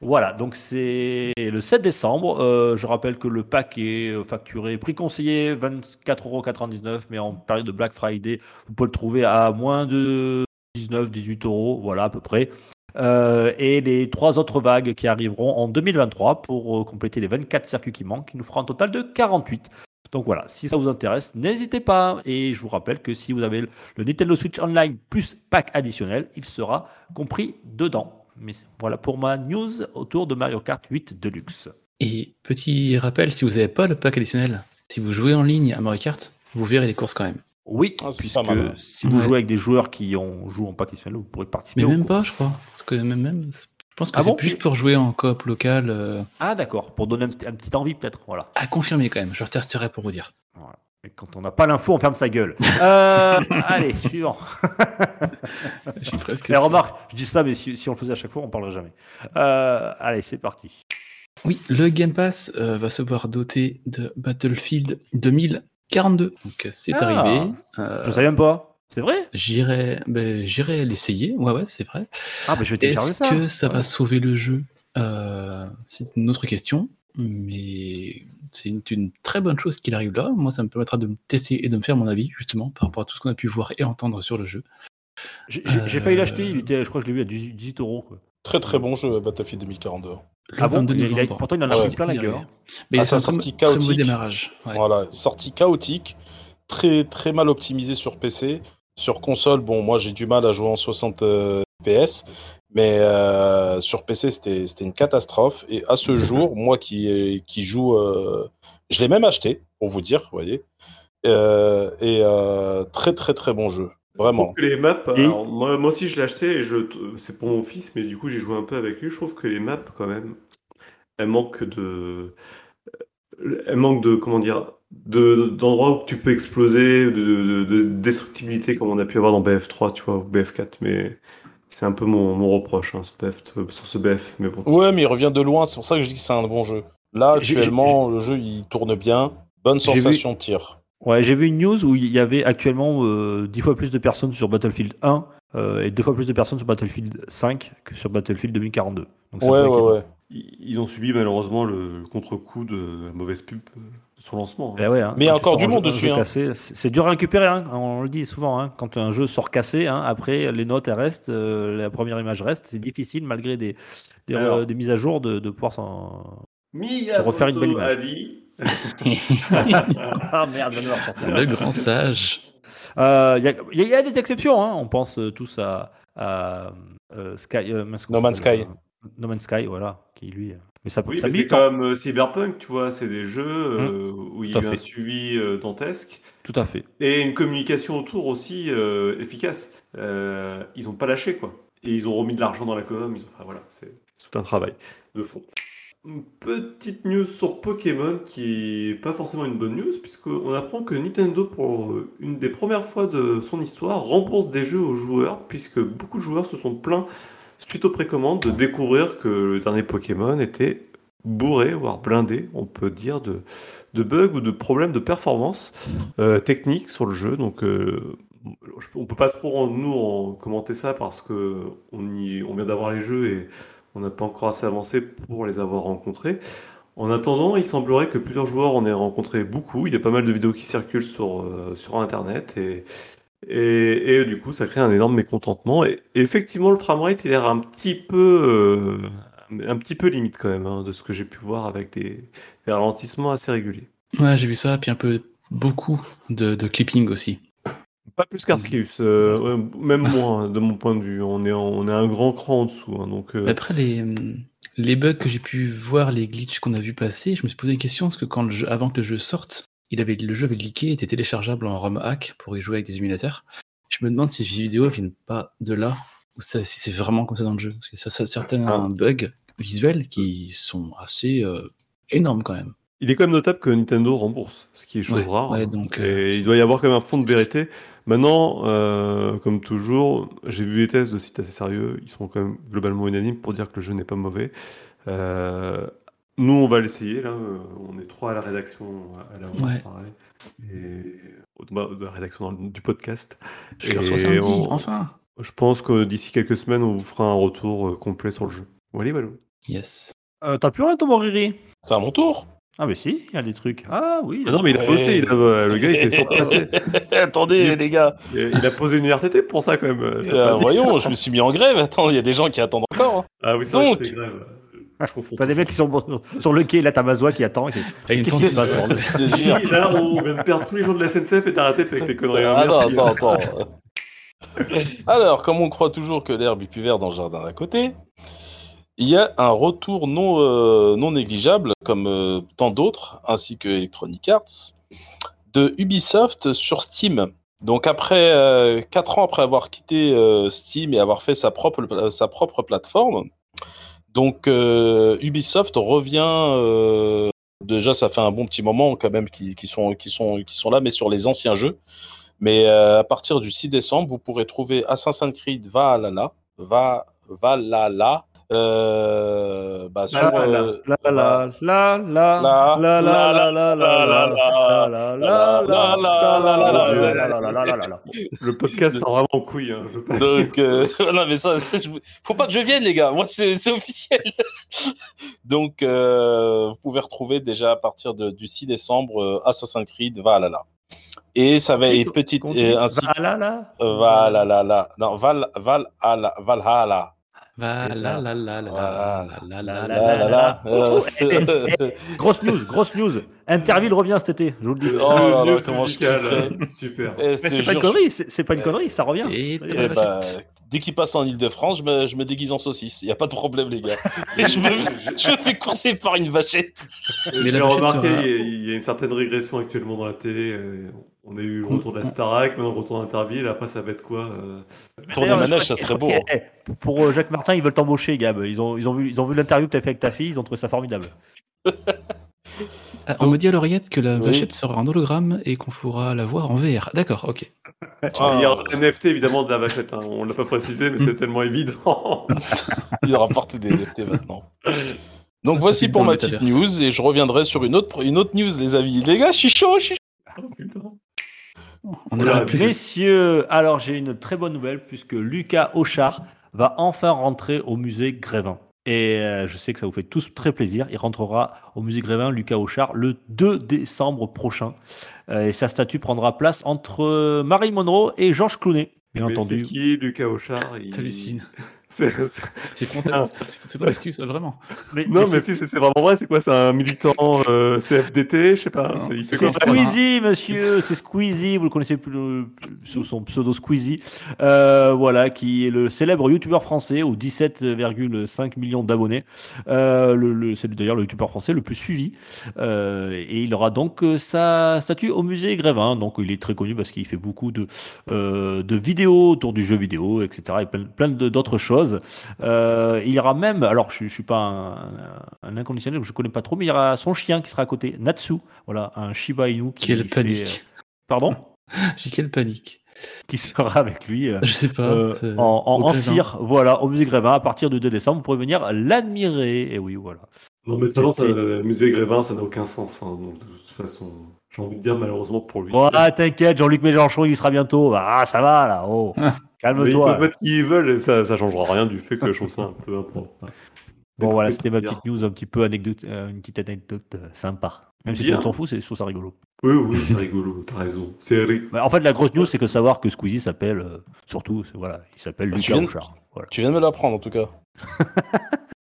Voilà, donc c'est le 7 décembre. Euh, je rappelle que le pack est euh, facturé, prix conseillé 24,99€, mais en période de Black Friday, vous pouvez le trouver à moins de 19, 18 euros, voilà à peu près. Euh, et les trois autres vagues qui arriveront en 2023 pour euh, compléter les 24 circuits qui manquent, qui nous fera un total de 48. Donc voilà, si ça vous intéresse, n'hésitez pas. Et je vous rappelle que si vous avez le Nintendo Switch Online plus pack additionnel, il sera compris dedans. Mais voilà pour ma news autour de Mario Kart 8 Deluxe. Et petit rappel, si vous n'avez pas le pack additionnel, si vous jouez en ligne à Mario Kart, vous verrez les courses quand même. Oui, Ah, puisque pas mal, ouais. si vous Ouais. jouez avec des joueurs qui ont joué en pack additionnel, vous pourrez participer. Mais aux même pas, je crois. Parce que même, même je pense que Ah c'est bon juste pour jouer en coop local. euh, Ah d'accord, pour donner un petit, un petit envie peut-être. Voilà. à confirmer quand même. Je retesterai pour vous dire. Et quand on n'a pas l'info, on ferme sa gueule. Euh, allez, suivant. J'ai presque. Et remarque, je dis ça, mais si, si on le faisait à chaque fois, on ne parlerait jamais. Euh, allez, c'est parti. Oui, le Game Pass euh, va se voir doté de Battlefield 2042. Donc c'est Ah. arrivé. Je savais même pas. C'est vrai? J'irai ben, j'irai l'essayer. Ouais, ouais, c'est vrai. Ah, bah je vais télécharger Est-ce ça. que ça va sauver le jeu? Euh, C'est une autre question. Mais c'est une, une très bonne chose qu'il arrive là. Moi, ça me permettra de me tester et de me faire mon avis, justement, par rapport à tout ce qu'on a pu voir et entendre sur le jeu. J'ai failli Euh, l'acheter, il était, je crois que je l'ai vu à 18 18 euros. quoi. Très très bon jeu Battlefield 2042. Le Ah bon? 22 il a- il a- novembre. Pourtant, il en a Ouais. pris plein la Il y gueule. hein. Mais Ah, c'est un sa très, sortie très mauvais chaotique. démarrage. ouais. Voilà, sortie chaotique, très très mal optimisé sur PC. Sur console, bon, moi j'ai du mal à jouer en 60 euh, PS, mais euh, sur PC c'était c'était une catastrophe. Et à ce jour, moi qui, qui joue, euh, je l'ai même acheté, pour vous dire, vous voyez. Euh, et euh, très très très bon jeu, Je vraiment. trouve que les maps, Et- alors, moi, moi aussi je l'ai acheté et je, c'est pour mon fils, mais du coup j'ai joué un peu avec lui. Je trouve que les maps, quand même, elles manquent de, elles manquent de, comment dire, de, d'endroits où tu peux exploser, de, de- de destructibilité comme on a pu avoir dans BF3, tu vois, ou BF4. Mais c'est un peu mon, mon reproche hein, sur, BF, sur ce BF. Mais bon. Ouais, mais il revient de loin, c'est pour ça que je dis que c'est un bon jeu. Là, J'ai- actuellement, le jeu il tourne bien, bonne sensation de tir. Ouais, j'ai vu une news où il y avait actuellement euh, 10 fois plus de personnes sur Battlefield 1 euh, et deux fois plus de personnes sur Battlefield 5 que sur Battlefield 2042. Donc, c'est Ouais, ouais, ouais. Ils ont subi malheureusement le, le contre-coup de la mauvaise pub euh, son lancement. hein. Eh ouais, hein, Mais il y a encore du monde dessus, jeu hein. c'est dur à récupérer, hein, on le dit souvent. hein, quand un jeu sort cassé, hein, après les notes elles restent, euh, la première image reste. C'est difficile malgré des, des, Alors. euh, des mises à jour de, de pouvoir s'en. Refaire une belle image. a dit. Ah merde, ressortir. le grand sage. Euh, Il y, a- il y a des exceptions, hein, on pense euh, tous à, à, euh, Sky, euh, No Man's Sky. euh, No Man's Sky, voilà, qui lui. Mais ça, Oui, ça mais c'est hein. comme euh, Cyberpunk, tu vois, c'est des jeux euh, où il y a eu un suivi euh, dantesque Tout à fait. et une communication autour aussi euh, efficace. Ils n'ont pas lâché, quoi. Et ils ont remis de l'argent dans la com, ils ont... enfin voilà, c'est tout un travail de fond. Une petite news sur Pokémon qui est pas forcément une bonne news, puisqu'on apprend que Nintendo, pour une des premières fois de son histoire, rembourse des jeux aux joueurs, puisque beaucoup de joueurs se sont plaints, suite aux précommandes, de découvrir que le dernier Pokémon était bourré, voire blindé, on peut dire, de, de bugs ou de problèmes de performance euh, technique sur le jeu. Donc, euh, on peut pas trop nous en commenter ça parce que on vient d'avoir les jeux et on n'a pas encore assez avancé pour les avoir rencontrés. En attendant, il semblerait que plusieurs joueurs en aient rencontré beaucoup. Il y a pas mal de vidéos qui circulent sur, euh, sur Internet et, et, et du coup, ça crée un énorme mécontentement. Et, et effectivement, le framerate, il a l'air un petit peu, euh, un petit peu limite quand même, hein, de ce que j'ai pu voir avec des, des ralentissements assez réguliers. Ouais, j'ai vu ça, puis un peu beaucoup de, de clipping aussi. Pas plus qu'Arceus, euh, ouais, même moins, de mon point de vue. On est, on est un grand cran en dessous. hein, donc, euh, Après, les, les bugs que j'ai pu voir, les glitches qu'on a vu passer, je me suis posé une question, parce que quand le jeu, avant que le jeu sorte, il avait, le jeu avait leaké, était téléchargeable en ROM hack pour y jouer avec des émulateurs. Je me demande si ces vidéos viennent pas de là, ou ça- si c'est vraiment comme ça dans le jeu. Parce que ça, ça certains Ah. bugs visuels qui sont assez euh, énormes quand même. Il est quand même notable que Nintendo rembourse, ce qui est chose Ouais, rare. ouais, donc, Et euh, il doit y avoir quand même un fond de vérité. Maintenant, euh, comme toujours, j'ai vu les tests de sites assez sérieux. Ils sont quand même globalement unanimes pour dire que le jeu n'est pas mauvais. Euh, nous, on va l'essayer. Là, Euh, on est trois à la rédaction à la Ouais. Et bah, de la rédaction du podcast. Je le Et on- enfin. Je pense que d'ici quelques semaines, on vous fera un retour euh, complet sur le jeu. Voilà, voilà. Yes. Euh, T'as plus rien, ton Moriri C'est à mon tour. Ah, mais si, il y a des trucs. Ah oui. Ah non, mais il a Ouais. bossé. il a- euh, le gars, il s'est surpassé. Attendez, Il- les gars. Il a posé une RTT pour ça quand même. euh, voyons, je me suis mis en grève. Attends, il y a des gens qui attendent encore. hein. Ah oui, c'est vrai, Donc- c'était grave. Ah, Je confonds. T'as des mecs qui sont sur le quai, là, t'as Mazoua qui attend. qui- Et une Qu'est-ce qui se passe, bordel là, on vient de perdre tous les gens de la SNCF et d'arrêter avec tes conneries. hein, Ah non, attends, attends. Alors, comme on croit toujours que l'herbe est plus verte dans le jardin d'à côté, il y a un retour non, euh, non négligeable, comme euh, tant d'autres, ainsi que Electronic Arts, de Ubisoft sur Steam. Donc après 4 ans après avoir quitté euh, Steam et avoir fait sa propre, sa propre plateforme, donc euh, Ubisoft revient. euh, déjà, ça fait un bon petit moment quand même qui, qui sont, sont, là, mais sur les anciens jeux. Mais euh, à partir du 6 décembre, vous pourrez trouver Assassin's Creed Valhalla, Va, Valhalla le podcast est vraiment couille. Hein, Donc, non, mais ça, faut pas que je vienne, les gars. Moi, c'est officiel. Donc, vous pouvez retrouver déjà à partir du 6 décembre Assassin's Creed Valhalla. Et ça va être petite. Valhalla Valhalla. Non, Valhalla. Valhalla. Grosse news, grosse news. Interville revient cet été, je vous le dis. Oh Super. Eh, c'est pas une connerie, c'est pas une eh. connerie, ça revient. Eh bah, dès qu'il passe en Ile-de-France, je me, déguise en saucisse. Il n'y a pas de problème, les gars. je, me, fais courser par une vachette. J'ai remarqué, il y a une certaine régression actuellement dans la télé. Euh, on a eu le retour de la Starac, maintenant le retour d'Interville. Après, ça va être quoi euh, Tourner manège, ça serait beau. eh, Pour, pour, euh, Jacques Martin, ils veulent t'embaucher, Gab. Ils ont, ils ont vu, ils ont vu l'interview que tu as fait avec ta fille, ils ont trouvé ça formidable. Ah, on me dit à l'oreillette que la Oui. vachette sera en hologramme et qu'on pourra la voir en VR. D'accord, ok. Ah, Il y a un NFT évidemment de la vachette. hein. On l'a pas précisé, mais c'est tellement évident. il rapporte des NFT maintenant. Donc Ça, voici pour ma petite news et je reviendrai sur une autre, une autre news, les amis. Les gars, je suis chaud, je suis Oh, putain. On plus. Messieurs, alors j'ai une très bonne nouvelle puisque Lucas Auchard va enfin rentrer au musée Grévin. Et euh, je sais que ça vous fait tous très plaisir. Il rentrera au musée Grévin, Lucas Auchard, le 2 décembre prochain. Euh, et sa statue prendra place entre Marie Monroe et Georges Clooney. Bien Mais entendu. C'est qui Lucas Auchard? Il- T'hallucines. C'est- ton actu, ça, vraiment. Mais- Non, mais mais si, c'est vraiment vrai. C'est quoi C'est un militant euh, CFDT Je sais pas. C'est- Squeezie, monsieur, c'est Squeezie, vous le connaissez plus le- sous son pseudo Squeezie, euh, voilà, qui est le célèbre youtubeur français aux 17,5 millions d'abonnés. Euh, le, le- c'est d'ailleurs le youtubeur français le plus suivi. Euh, et il aura donc euh, sa statue au musée Grévin. Donc il est très connu parce qu'il fait beaucoup de, euh, de vidéos autour du jeu vidéo, etc. Et plein, plein d'autres choses. Euh, il y aura même, alors je ne suis pas un, un inconditionnel, je ne connais pas trop, mais il y aura son chien qui sera à côté, Natsu, voilà, un Shiba Inu qui Quelle fait, panique. euh, pardon? J'ai quelle panique. Qui sera avec lui euh, Je sais pas. euh, en, cire, voilà, au musée Grévin à partir du 2 décembre. Vous pourrez venir l'admirer. Et oui, voilà. Non, mais de toute façon, ça- C'est- le musée Grévin, ça n'a aucun sens. hein, donc, de toute façon, j'ai envie de dire malheureusement pour lui. Bon, ah, t'inquiète, Jean-Luc Mélenchon, il sera bientôt. Ah, ça va là. Oh, Mais ils calme-toi. peuvent mettre qui ils veulent et ça, ça changera rien du fait que je trouve ça un peu impro. Ouais. Bon, voilà, c'était ma bien. petite news un petit peu anecdote, euh, une petite anecdote euh, sympa. Même si monde s'en fout, c'est, je trouve ça rigolo. Oui, oui, c'est rigolo, t'as raison. Mais en fait, la grosse news, c'est que savoir que Squeezie s'appelle, euh, surtout, voilà, il s'appelle Tu Lucas viens- Auchard. Voilà. Tu viens de me l'apprendre en tout cas.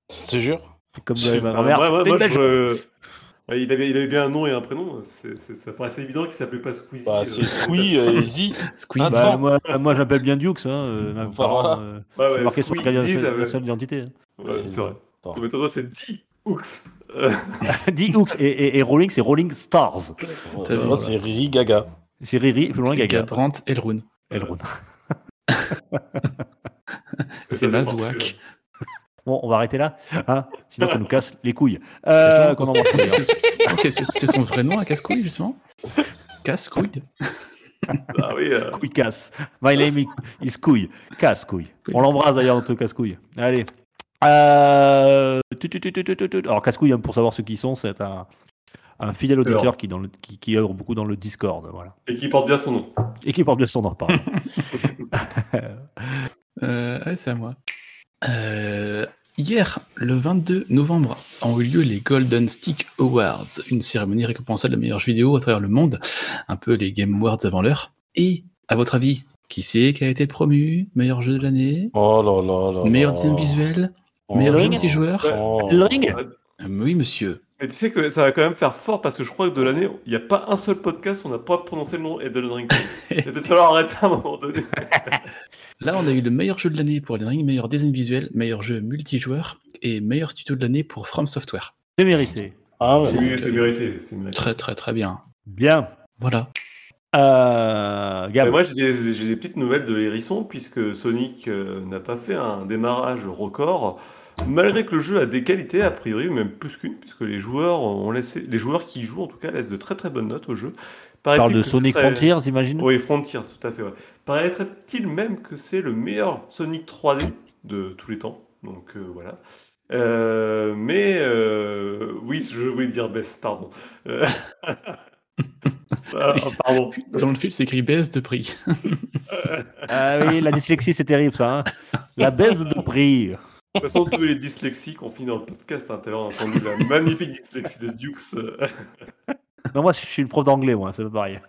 je te jure. Comme ma pas, grand-mère. moi, belge. je- Ouais, il, avait, il avait bien un nom et un prénom. C'est, c'est- ça paraissait évident qu'il s'appelait pas Squeezie. Bah, euh, c'est Squee, euh. Squeeze. Ah, Bah, Attends. moi, moi j'appelle bien Dukes, hein, euh, parents, voilà. euh, ouais, marqué sur la Squeezie, carte ça veut- nationale d'identité. Ouais, c'est vrai. Mais toi, c'est D. Hooks. Euh, Dis Hooks et, et, et Rolling, c'est Rolling Stars. T'as vu, Moi, c'est Riri Gaga. C'est Riri, plus loin C'est Gaga. Gabrant Elrune. Elrond. C'est Mazouak. Bon, on va arrêter là, hein sinon ça nous casse les couilles. Euh, C'est- d'ailleurs. c'est- c'est- C'est c'est son vrai nom à Casse-Couille, justement Casse-Couille. Ah oui, euh, Couille casse. My name is- Couille. Casse couille. On l'embrasse d'ailleurs, notre casse-couille. Allez. Euh... Alors, casse-couille, hein, pour savoir ceux qui sont, c'est un, un fidèle auditeur Alors. qui, dans le, qui, qui œuvre beaucoup dans le Discord. Voilà. et qui porte bien son nom. Et qui porte bien son nom, pardon. Euh, ouais, c'est à moi. Euh, hier, le 22 novembre, ont eu lieu les Golden Stick Awards, une cérémonie récompensant les meilleures jeux vidéo à travers le monde, un peu les Game Awards avant l'heure. Et, à votre avis, qui c'est qui a été promu? Meilleur jeu de l'année? Oh là là là. Meilleur là. design visuel? Oh Meilleur là jeu multijoueur? Oh. Le ring? Euh, Oui, monsieur. Et tu sais que ça va quand même faire fort parce que je crois que de l'année, il n'y a pas un seul podcast où on n'a pas prononcé le nom Elden Ring. Il va peut-être falloir arrêter à un moment donné. Là, on a eu le meilleur jeu de l'année pour Elden Ring, meilleur design visuel, meilleur jeu multijoueur et meilleur studio de l'année pour From Software. C'est mérité. Ah ouais. Oui, c'est mérité. Très, très, très bien. Bien. Voilà. Euh, Gab. Mais moi, j'ai des, j'ai des petites nouvelles de l'hérisson, puisque Sonic euh, n'a pas fait un démarrage record, malgré que le jeu a des qualités, a priori, même plus qu'une, puisque les joueurs, ont laissé, les joueurs qui y jouent, en tout cas, laissent de très très bonnes notes au jeu. On parle de Sonic serait- Frontiers, j'imagine Oui, Frontiers, tout à fait. Ouais. Paraîtrait-il même que c'est le meilleur Sonic 3D de tous les temps? Donc euh, voilà. Euh, mais euh, oui, je voulais dire baisse, pardon. Euh, ah, pardon. Dans le film, c'est écrit baisse de prix. Ah oui, la dyslexie, c'est terrible ça. hein. La baisse de prix. De toute façon, tous les dyslexiques ont fini dans le podcast. Hein. T'avais entendu la magnifique dyslexie de Dukes. Non, moi, je suis le prof d'anglais, moi, c'est pas pareil.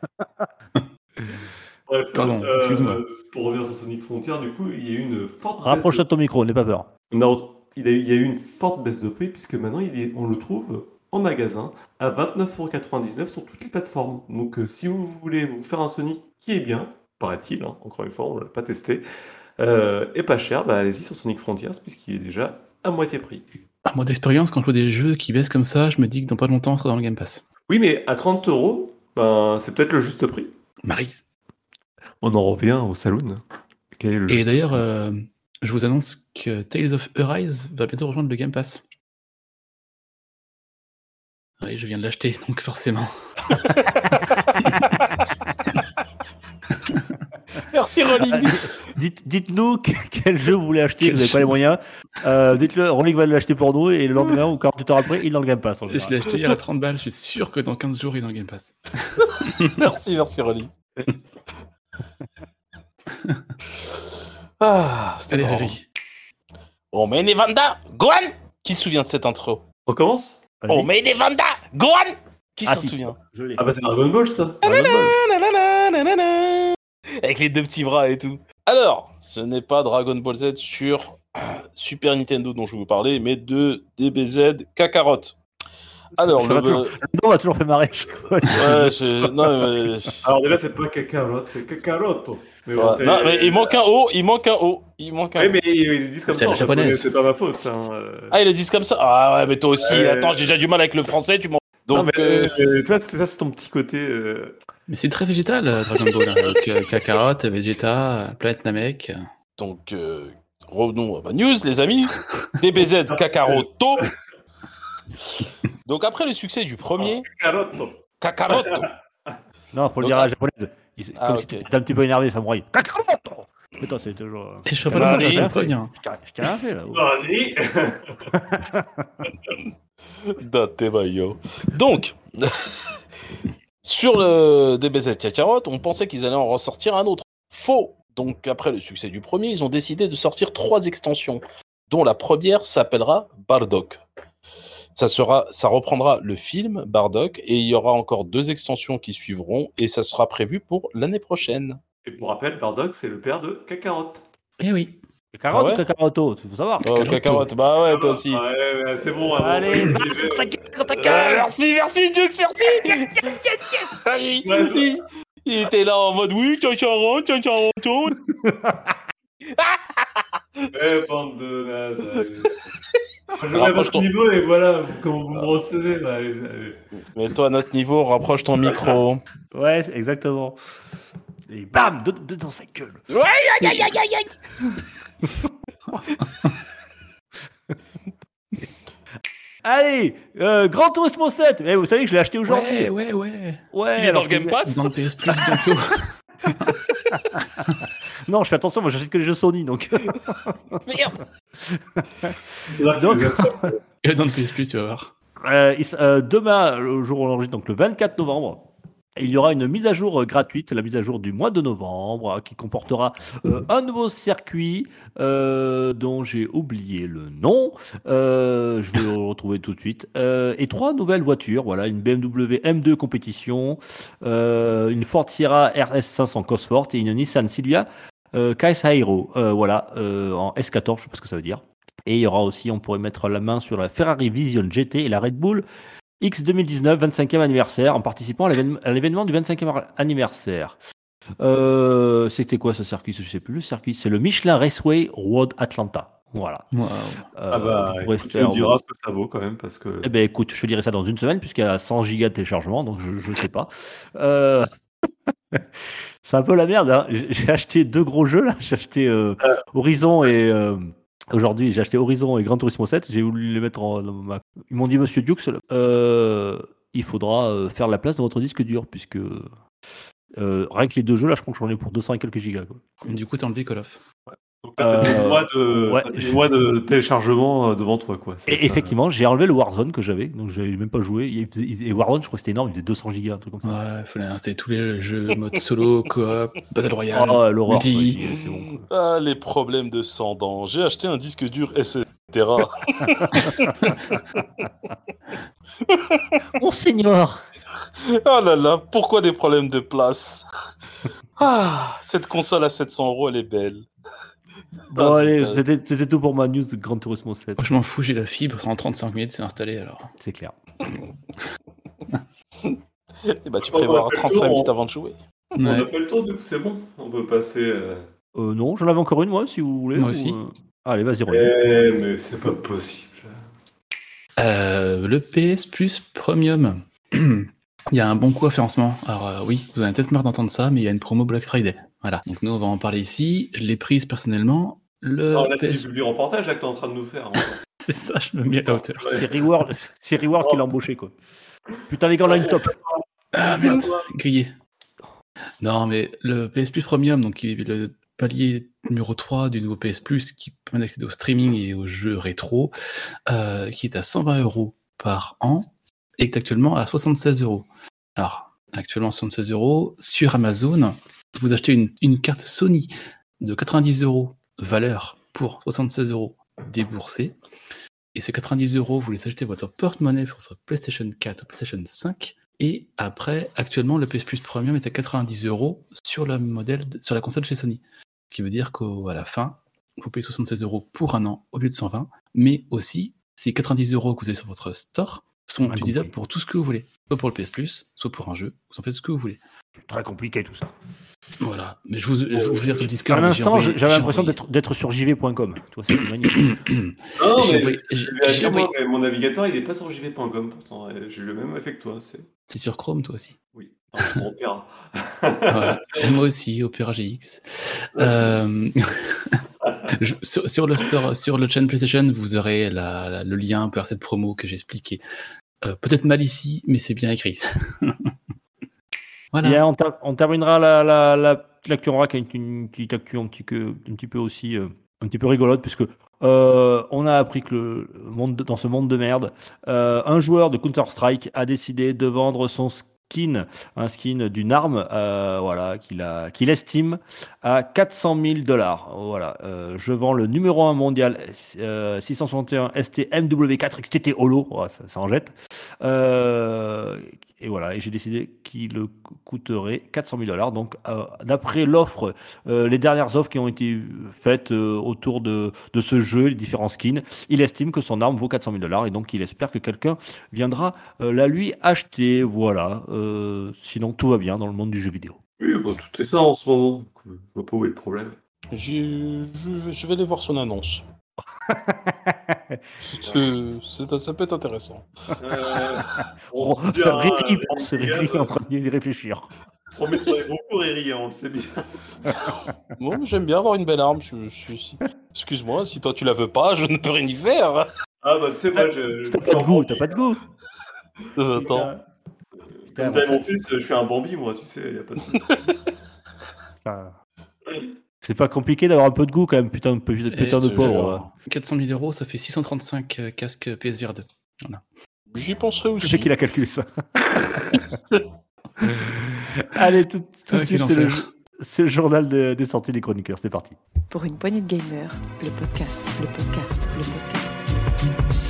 Bref, Pardon, euh, excuse-moi. Pour revenir sur Sonic Frontier, du coup, il y a eu une forte. baisse Rapproche-toi de- de ton micro, n'aie pas peur. On a- il, y a eu une forte baisse de prix puisque maintenant il est- on le trouve en magasin à 29,99€ sur toutes les plateformes. Donc euh, si vous voulez vous faire un Sonic qui est bien, paraît-il, hein, encore une fois, on ne l'a pas testé, euh, et pas cher, bah, allez-y sur Sonic Frontiers puisqu'il est déjà à moitié prix. À moi d'expérience, quand je vois des jeux qui baissent comme ça, je me dis que dans pas longtemps, on sera dans le Game Pass. Oui, mais à 30 euros, ben, c'est peut-être le juste prix. Maris. On en revient au saloon. Quel est le Et d'ailleurs, euh, je vous annonce que Tales of Arise va bientôt rejoindre le Game Pass. Oui, je viens de l'acheter, donc forcément. Merci Rolling. Dites- Dites-nous que- quel jeu vous voulez acheter, vous n'avez pas les moyens. Euh, Dites-le, Rolling va l'acheter pour nous et le lendemain ou 48 heures après, il est dans le Game Pass. Je l'ai acheté à 30 balles, je suis sûr que dans 15 jours, il est dans le Game Pass. merci, merci Rolling. ah, c'était Allez. Oh, mais Nevanda, Gohan Qui se souvient de cette intro On commence? Vas-y. Oh, mais Nevanda, Gohan Qui Ah, s'en si. souvient Je. Ah bah c'est Dragon Ball ça Dragon Ball. Avec les deux petits bras et tout. Alors, ce n'est pas Dragon Ball Z sur euh, Super Nintendo dont je vous parlais, mais de DBZ Kakarot. Alors, le... va toujours. Le nom m'a toujours fait marrer. Ouais, je- non, mais... Alors déjà c'est pas Kakarot, c'est Kakaroto. Mais bon, Ouais, c'est- non, mais il manque un O, il manque un O, il manque un Oui, O. mais ils ils disent comme C'est ça. japonais. C'est pas ma faute. Hein. euh. Ah, ils le disent comme ça Ah ouais, mais toi aussi, Ouais. attends, j'ai déjà du mal avec le français, tu m'en... non, Donc, mais euh, euh, tu vois, c'est ça, c'est ton petit côté. Mais c'est très végétal, euh, Dragon Ball, hein, avec euh, Kakarot, Vegeta, Planète Namek. donc euh, revenons à ma news, les amis. DBZ Kakaroto. Donc après le succès du premier, Kakaroto. Kakaroto. Non, faut le Donc, dire à ah- la japonaise. Il- Ah, Comme ok. si t'étais un petit peu énervé, samouraï. Kakaroto Putain, c'est toujours. euh, Et je pas le ça bien. Je t'ai- rien fait là. Datebayo. Donc, sur le DBZ Kakarot, on pensait qu'ils allaient en ressortir un autre. Faux. Donc, après le succès du premier, ils ont décidé de sortir trois extensions, dont la première s'appellera Bardock. Ça, sera, ça reprendra le film Bardock et il y aura encore deux extensions qui suivront et ça sera prévu pour l'année prochaine. Et pour rappel, Bardock, c'est le père de Kakarot. Eh oui. Kakaroto Ah ouais ou Kakaroto Tu faut savoir. Oh, Kakarot, bah ouais, toi aussi. Ouais, ouais, c'est bon. hein, Allez, bon. va, ta gueule, dans ta Euh, gueule merci, merci, Duke, merci. Il, Ouais. il- il était là en mode oui, Kakarot, Kakarot. Eh, bande de nazes. Je mets Rapproche votre ton- niveau et voilà comment vous me recevez. Là, allez, allez. Mets-toi à notre niveau, rapproche ton micro. Ouais, exactement. Et bam de- de- Dans sa gueule. Allez, euh, Grand Turismo 7. Eh, vous savez que je l'ai acheté aujourd'hui. Ouais, ouais, ouais. Ouais, Il est dans le Game Pass Dans le PS Plus bientôt. Non, je fais attention, moi j'achète que les jeux Sony, donc. Merde. Donc- Et dans le PS Plus, tu vas voir. Euh, il euh, demain, le jour où on enregistre, donc le 24 novembre, il y aura une mise à jour euh, gratuite, la mise à jour du mois de novembre, euh, qui comportera euh, un nouveau circuit euh, dont j'ai oublié le nom. Je vais le retrouver tout de suite. Et trois nouvelles voitures. Voilà, une BMW M2 compétition, une Ford Sierra RS500 Cosworth et une Nissan Silvia. Euh, voilà, en S14, je sais pas ce que ça veut dire. Et il y aura aussi, on pourrait mettre la main sur la Ferrari Vision GT et la Red Bull X 2019 25e anniversaire en participant à l'événement- du 25e anniversaire. Euh, C'était quoi ce circuit? Je sais plus. Le circuit, c'est le Michelin Raceway Road Atlanta. Voilà. Waouh. Euh, Ah bah, vous pourrez écoute, tu faire- me diras ce que ça vaut quand même parce que. eh ben écoute, je te dirai ça dans une semaine puisqu'il y a 100 gigas de téléchargement, donc je ne sais pas. Euh, C'est un peu la merde. hein. J'ai j'ai acheté deux gros jeux là. J'ai acheté euh, Horizon et euh, aujourd'hui j'ai acheté Horizon et Gran Turismo 7. J'ai voulu les mettre en. ma- Ils m'ont dit Monsieur Dukes, euh, il faudra euh, faire la place dans votre disque dur puisque euh, rien que les deux jeux là, je crois que j'en ai pour 200 et quelques gigas. quoi. Du coup, t'as enlevé Call of. Donc là, t'as des Euh, mois de, ouais. t'as des mois de téléchargement euh, devant toi, quoi. Et ça. effectivement, j'ai enlevé le Warzone que j'avais, donc j'avais même pas joué. Il faisait- il- Et Warzone, je crois que c'était énorme, il faisait 200 gigas, un truc comme ça. Ouais, il fallait installer tous les jeux, mode solo, coop, Battle Royale. Oh, l'horreur. multi. quoi, c'est bon, quoi. Ah, les problèmes de sang dents. J'ai acheté un disque dur, etc. Monseigneur Oh là là, pourquoi des problèmes de place? Ah, cette console à 700 euros, elle est belle. Bon, Ah, allez, c'était tout pour ma news de Gran Turismo 7. Oh, je m'en fous, j'ai la fibre, en 35 minutes, c'est installé alors. C'est clair. Eh bah, tu On prévois va faire le 35 tour, minutes on- avant de jouer. On a Ouais. fait le tour, donc c'est bon. On peut passer. euh, Euh, non, j'en avais encore une, moi, si vous voulez. Moi ou, aussi. euh, Allez, vas-y. Eh, mais c'est pas possible. Euh, le PS Plus Premium. il y a un bon coup à faire en ce moment. Alors euh, oui, vous en avez peut-être marre d'entendre ça, mais il y a une promo Black Friday. Voilà. Donc nous, on va en parler ici. Je l'ai prise personnellement. Le Non, là, c'est PS... du public reportage là, que t'es en train de nous faire. C'est ça, je me mets à la hauteur. C'est Reward, c'est Reward qui l'a embauché, quoi. Putain, les gars, on a une top. Ah merde, grillé. Non, mais le PS Plus Premium, donc qui est le palier numéro 3 du nouveau PS Plus qui permet d'accéder au streaming et aux jeux rétro, euh, qui est à 120 euros par an, et est actuellement à 76 euros. Alors, actuellement 76 euros, sur Amazon, vous achetez une, une carte Sony de 90 euros valeur pour 76 euros déboursés. Et ces 90 euros, vous les achetez votre porte-monnaie pour votre PlayStation 4 ou PlayStation 5. Et après, actuellement, le PS Plus Premium est à 90 euros sur la modèle, de- sur la console chez Sony. Ce qui veut dire qu'à la fin, vous payez 76 euros pour un an au lieu de 120. Mais aussi, ces 90 euros que vous avez sur votre store sont Bien utilisables pour tout ce que vous voulez. Soit pour le PS Plus, soit pour un jeu. Vous en faites ce que vous voulez. Très compliqué, tout ça. Voilà. Mais je vous, je vais vous dire sur le Discord. À j'ai l'instant, j'avais l'impression d'être sur jv.com. Tu vois, c'est magnifique. Non, J'ai mais moi, mon navigateur, il est pas sur jv.com pourtant. J'ai le même effet que toi. C'est C'est sur Chrome, toi aussi. oui. Voilà. Moi aussi, Opera GX. Euh, je- sur, sur le store, sur le channel PlayStation, vous aurez la- la- le lien vers cette promo que j'ai expliqué. Euh, Peut-être mal ici, mais c'est bien écrit. on, ter- on terminera la, la, la, rack avec une petite actu un petit, peu aussi, euh, un petit peu rigolote, puisque euh, on a appris que le monde, de- dans ce monde de merde, euh, un joueur de Counter-Strike a décidé de vendre son skin, un skin d'une arme, voilà, qu'il qu'il estime à 400 000 dollars. Voilà, je vends le numéro 1 mondial euh, 661 ST MW4 XTT Holo, ça en jette. Et voilà, et j'ai décidé qu'il coûterait 400 000 dollars. Donc, euh, d'après l'offre, euh, les dernières offres qui ont été faites euh, autour de, de ce jeu, les différents skins, il estime que son arme vaut 400 000 dollars et donc il espère que quelqu'un viendra euh, la lui acheter. Voilà. Euh, sinon, tout va bien dans le monde du jeu vidéo. Oui, bah, tout est ça en ce moment. Je vois pas où est le problème. J'ai- Je, je vais aller voir son annonce. Ça peut être intéressant. Euh, Oh, on dira, Riri euh, pense, Riri est en train d'y réfléchir. On met sur les coups, Riri, hein, on le sait bien. Bon, j'aime bien avoir une belle arme. Je, je suis... Excuse-moi, si toi tu la veux pas, je ne peux rien y faire. Ah bah tu sais, moi, je. T'as pas de goût, t'as pas de goût. Attends. Comme t'as mon fils, je suis un Bambi, moi, tu sais, y a pas de souci. C'est pas compliqué d'avoir un peu de goût quand même, putain, de- putain de pauvre. sûr. 400 000 euros, ça fait 635 euh, casques PSVR 2. J'y penserai Je aussi. sais qu'il a calculé ça. Allez, tout, tout de Ah, suite, c'est le, enfer. c'est le journal de- des sorties des chroniqueurs. C'est parti. Pour une poignée de gamers, le podcast, le podcast, le podcast.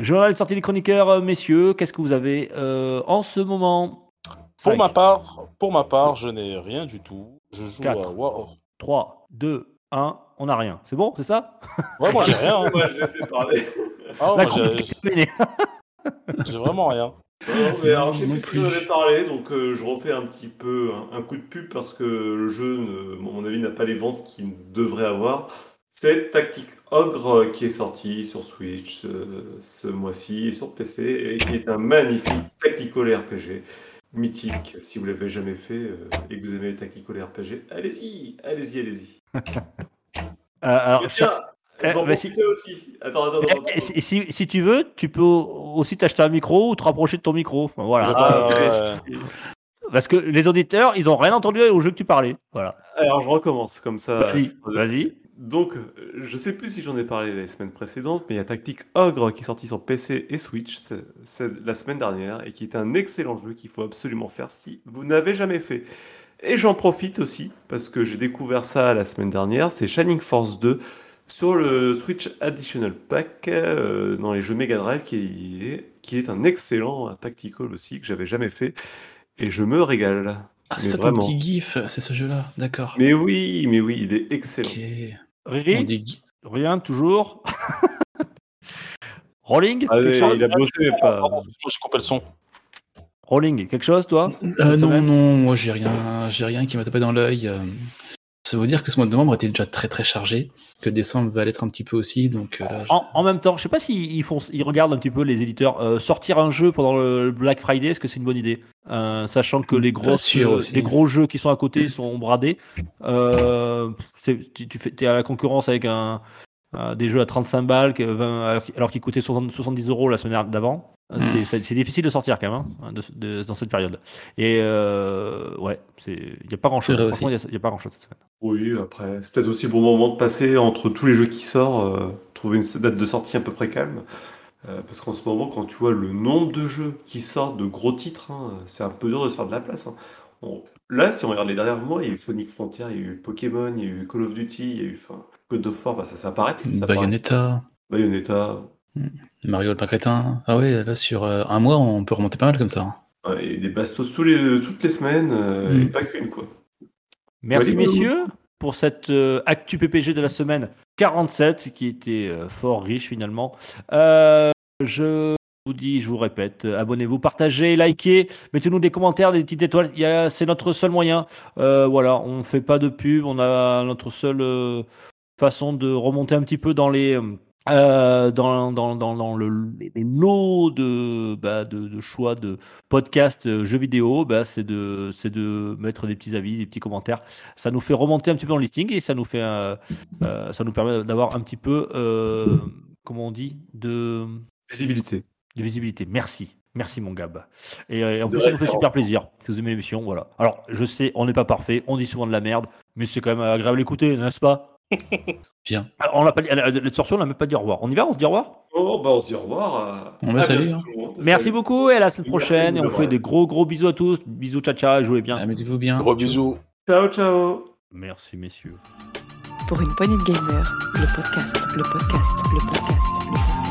Journal des sorties des chroniqueurs, euh, messieurs, qu'est-ce que vous avez euh, en ce moment? Pour ma part, pour ma part, je n'ai rien du tout. Je joue Quatre. à Wow. 3, 2, 1, on n'a rien. C'est bon, c'est ça? Ouais, moi j'ai rien. hein. Moi, je laisse parler. Ah, j'ai- vraiment rien. Non, mais alors, je sais plus ce que ai parlé, donc euh, je refais un petit peu un, un coup de pub parce que le jeu, ne- à mon avis, n'a pas les ventes qu'il devrait avoir. C'est Tactic Ogre qui est sorti sur Switch euh, ce mois-ci et sur PC et qui est un magnifique tactical RPG mythique. Si vous l'avez jamais fait euh, et que vous aimez les tactical RPG, allez-y, allez-y, allez-y. Euh, alors, bah, si- profitais aussi. Attends, attends, attends. Si, si- si tu veux, tu peux aussi t'acheter un micro ou te rapprocher de ton micro. Voilà. Ah, parce que les auditeurs, ils ont rien entendu au jeu que tu parlais. Voilà. Alors je recommence comme ça. Vas-y, vas-y. Donc, euh, je sais plus si j'en ai parlé les semaines précédentes, mais il y a Tactique Ogre qui est sorti sur PC et Switch la semaine dernière et qui est un excellent jeu qu'il faut absolument faire si vous n'avez jamais fait. Et j'en profite aussi parce que j'ai découvert ça la semaine dernière, c'est Shining Force 2 sur le Switch Additional Pack euh, dans les jeux Mega Drive qui est, qui est un excellent tactical aussi que j'avais jamais fait et je me régale. Ah, c'est vraiment. petit gif, c'est ce jeu-là, d'accord. Mais oui, mais oui, il est excellent. On Riri, dit rien, toujours. Rolling, Ah, quelque chose il a bossé, mais pas. J'ai coupé le son. Rolling, quelque chose, toi Euh, non, non, moi j'ai rien, j'ai rien qui m'a tapé dans l'œil. Ça veut dire que ce mois de novembre était déjà très très chargé, que décembre va l'être un petit peu aussi, donc euh, là, je- En, en même temps, je sais pas s'ils ils font, ils regardent un petit peu les éditeurs euh, sortir un jeu pendant le Black Friday. Est-ce que c'est une bonne idée? Euh, Sachant que les gros, les gros jeux qui sont à côté sont bradés. Tu, tu fais, es à la concurrence avec un, des jeux à 35 balles, que 20 alors qu'ils- coûtaient 60 70 euros la semaine d'avant. Euh, Mm. C'est- difficile de sortir quand même hein, de- de- dans cette période. Et euh, ouais, c'est- il n'y a pas grand chose. Franchement, il n'y a, pas grand chose cette semaine. Oui, après, c'est peut-être aussi le bon moment de passer entre tous les jeux qui sortent, euh, trouver une date de sortie à peu près calme. Euh, parce qu'en ce moment, quand tu vois le nombre de jeux qui sortent, de gros titres, hein, c'est un peu dur de se faire de la place. hein. On- Là, si on regarde les derniers mois, il y a eu Sonic Frontier, il y a eu Pokémon, il y a eu Call of Duty, il y a eu enfin, God of War, bah, ça s'apparaît. ça apparaît. Bayonetta, Bayonetta. Mario le Pancrétin. Ah ouais, là sur euh, un mois, on peut remonter pas mal comme ça. hein. Ouais, et des bastos tous les, toutes les semaines, euh, Mm. et pas qu'une, quoi. Merci Ouais, messieurs pour cette euh, actu PPG de la semaine 47 qui était euh, fort riche finalement. Euh, je vous dis, je vous répète, abonnez-vous, partagez, likez, mettez-nous des commentaires, des petites étoiles. C'est notre seul moyen. Euh, voilà, on fait pas de pub, on a notre seule euh, façon de remonter un petit peu dans les euh, dans, dans, dans, dans le, les lots de, bah, de, de choix de podcasts euh, jeux vidéo, bah, c'est de, de mettre des petits avis, des petits commentaires. Ça nous fait remonter un petit peu dans le listing et ça nous fait euh, ça nous permet d'avoir un petit peu comment on dit de, Visibilité. de visibilité. Merci. Merci mon Gab. Et, et en De plus ça nous fait super plaisir. Si vous aimez l'émission voilà. Alors je sais on n'est pas parfait on dit souvent de la merde mais c'est quand même agréable d'écouter n'est-ce pas? Bien. Alors, on l'a pas on n'a même pas dit au revoir on y va on se dit au revoir? Oh, bah on se dit au revoir. à- On va salut, hein. merci Salut. beaucoup et à la semaine prochaine et on fait des gros gros bisous à tous bisous ciao ciao et jouez bien Amusez-vous bien. Gros bisous. Ciao, ciao. merci messieurs Pour une poignée de gamers, le podcast, le podcast, le podcast, le podcast.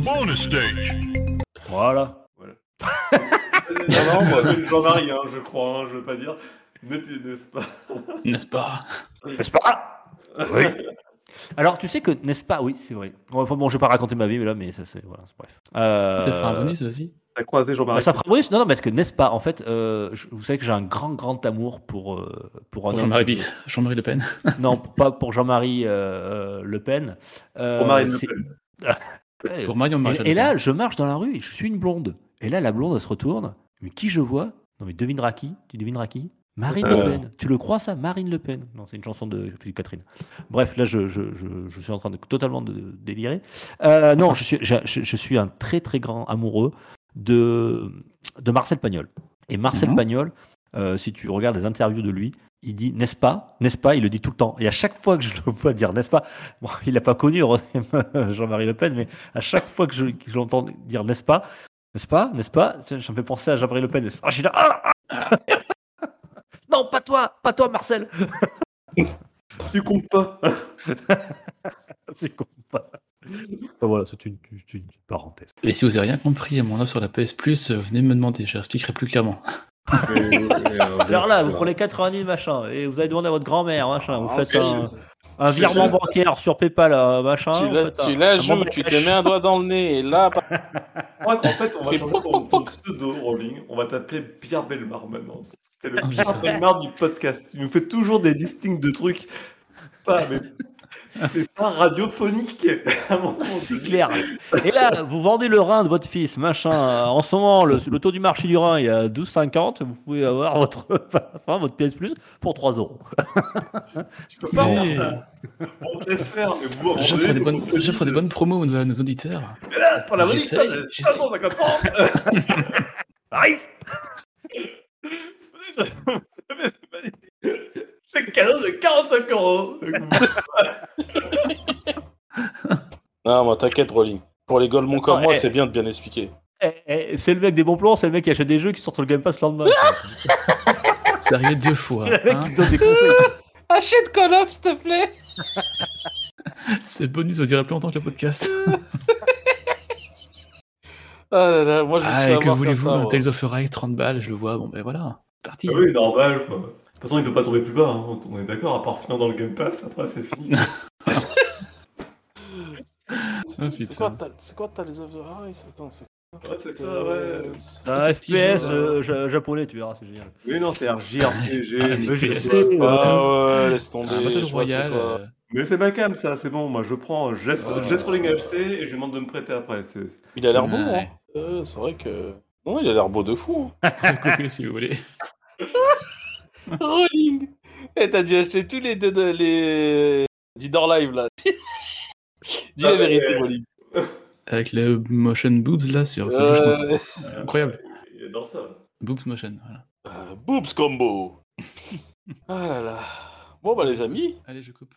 Bonus stage. voilà non, non, moi, Jean-Marie, hein, je crois, hein, je veux pas dire. Ne- N'est-ce pas? N'est-ce pas? N'est-ce pas? Oui. Alors, tu sais que, n'est-ce pas? Oui, c'est vrai. Bon, enfin, bon, je vais pas raconter ma vie, mais là, mais ça, c'est. Voilà, c'est bref. Euh, Ça fera un bonus aussi. T'as croisé bah, Jean-Marie ça fera un bonus Non, non, parce que, n'est-ce pas? En fait, euh, je- vous savez que j'ai un grand, grand amour pour. euh, pour Jean-Marie Jean-Marie Le Pen. Non, pas pour Jean-Marie euh, Le Pen. Euh, Pour Marine Le Pen. Pour Marion et, et là, je marche dans la rue et je suis une blonde. Et là, la blonde, elle se retourne. Mais qui je vois? Non, mais devineras qui Tu devineras qui Marine Le Euh. Pen. Tu le crois, ça Marine Le Pen? Non, c'est une chanson de Philippe Catherine. Bref, là, je, je, je, je suis en train de totalement de délirer. Euh, non, je suis, je, je- je suis un très, très grand amoureux de, de Marcel Pagnol. Et Marcel Mhm. Pagnol, euh, si tu regardes les interviews de lui, il dit n'est-ce pas? N'est-ce pas? Il le dit tout le temps. Et à chaque fois que je le vois dire n'est-ce pas? Bon, il n'a pas connu Jean-Marie Le Pen, mais à chaque fois que je, que je l'entends dire n'est-ce pas? N'est-ce pas? N'est-ce pas? Ça me fait penser à Jean-Marie Le Pen. Ah, je suis là. ah, ah. non, pas toi Pas toi, Marcel Succombe pas. Con, pas. Enfin, voilà, c'est une, parenthèse. Et si vous avez rien compris à mon offre sur la PS Plus, venez me demander, j'expliquerai plus clairement. Alors là, vous prenez 90 machin, et vous allez demander à votre grand-mère, machin, vous Ah, faites un, un virement bancaire sur PayPal, euh, machin. Tu la, tu la joues, tu te mets un doigt dans le nez, et là, bah, qu'en fait, on va changer ton, pseudo, Rolling. On va t'appeler Pierre Belmar maintenant. C'est le Oh, Pierre. Belmar du podcast. Tu nous fais toujours des listings de trucs. Pas, mais c'est pas radiophonique. C'est clair. Et là, vous vendez le rein de votre fils, machin. En ce moment, le, le taux du marché du rein est à 12,50. Vous pouvez avoir votre, enfin, votre PS Plus pour 3 euros. Tu peux pas Mais- faire ça. On te laisse faire. Mais vous, J'offre donné, des, bonnes, des bonnes promos à nos auditeurs. Mais là, pour la bonne J'essaye, histoire, j'essaye. 350 francs. Nice. Chaque cadeau de 45 euros. Non, moi, t'inquiète, Rolling. Pour les golemons comme moi, eh. c'est bien de bien expliquer. Eh, eh, c'est le mec des bons plans, c'est le mec qui achète des jeux qui sortent sur le Game Pass le lendemain. C'est arrivé deux fois. C'est le mec hein. qui te donne des conseils. Achète Call of, s'il te plaît C'est bonus, on dirait plus longtemps que le podcast. Ah là là, moi, je me suis Ah, que voulez-vous. Tales of Arise, 30 balles, je le vois, bon ben voilà, c'est parti. Ah oui, normal. Quoi. De toute façon, il ne doit pas tomber plus bas. hein. On est d'accord, à part finir dans le Game Pass, après c'est fini. Ah, C'est quoi, ta- c'est quoi Tales of the Rise? Attends, c'est Ouais, c'est ça, ouais. C'est un Ce petit FPS euh, ja- japonais, tu verras, c'est génial. Oui, non, c'est un JRPG. Ah, euh, Ah ouais, laisse tomber. Euh, mais c'est ma cam, ça, c'est bon. Moi, je prends, je laisse, Ah, Rolling acheter et je lui demande de me prêter après. C'est- Il a l'air Ouais. beau, hein. Euh, c'est vrai que. Non, il a l'air beau de fou. hein. si vous voulez. Rolling Eh, t'as dû acheter tous les deux de- les. Didor Live là. Dis Ah, la mais- vérité, Rolling. Avec le motion boobs là bouche Euh. Incroyable. Il adore ça. Boobs motion, voilà. euh, boobs combo. ah là là. Bon bah les amis, Allez, je coupe.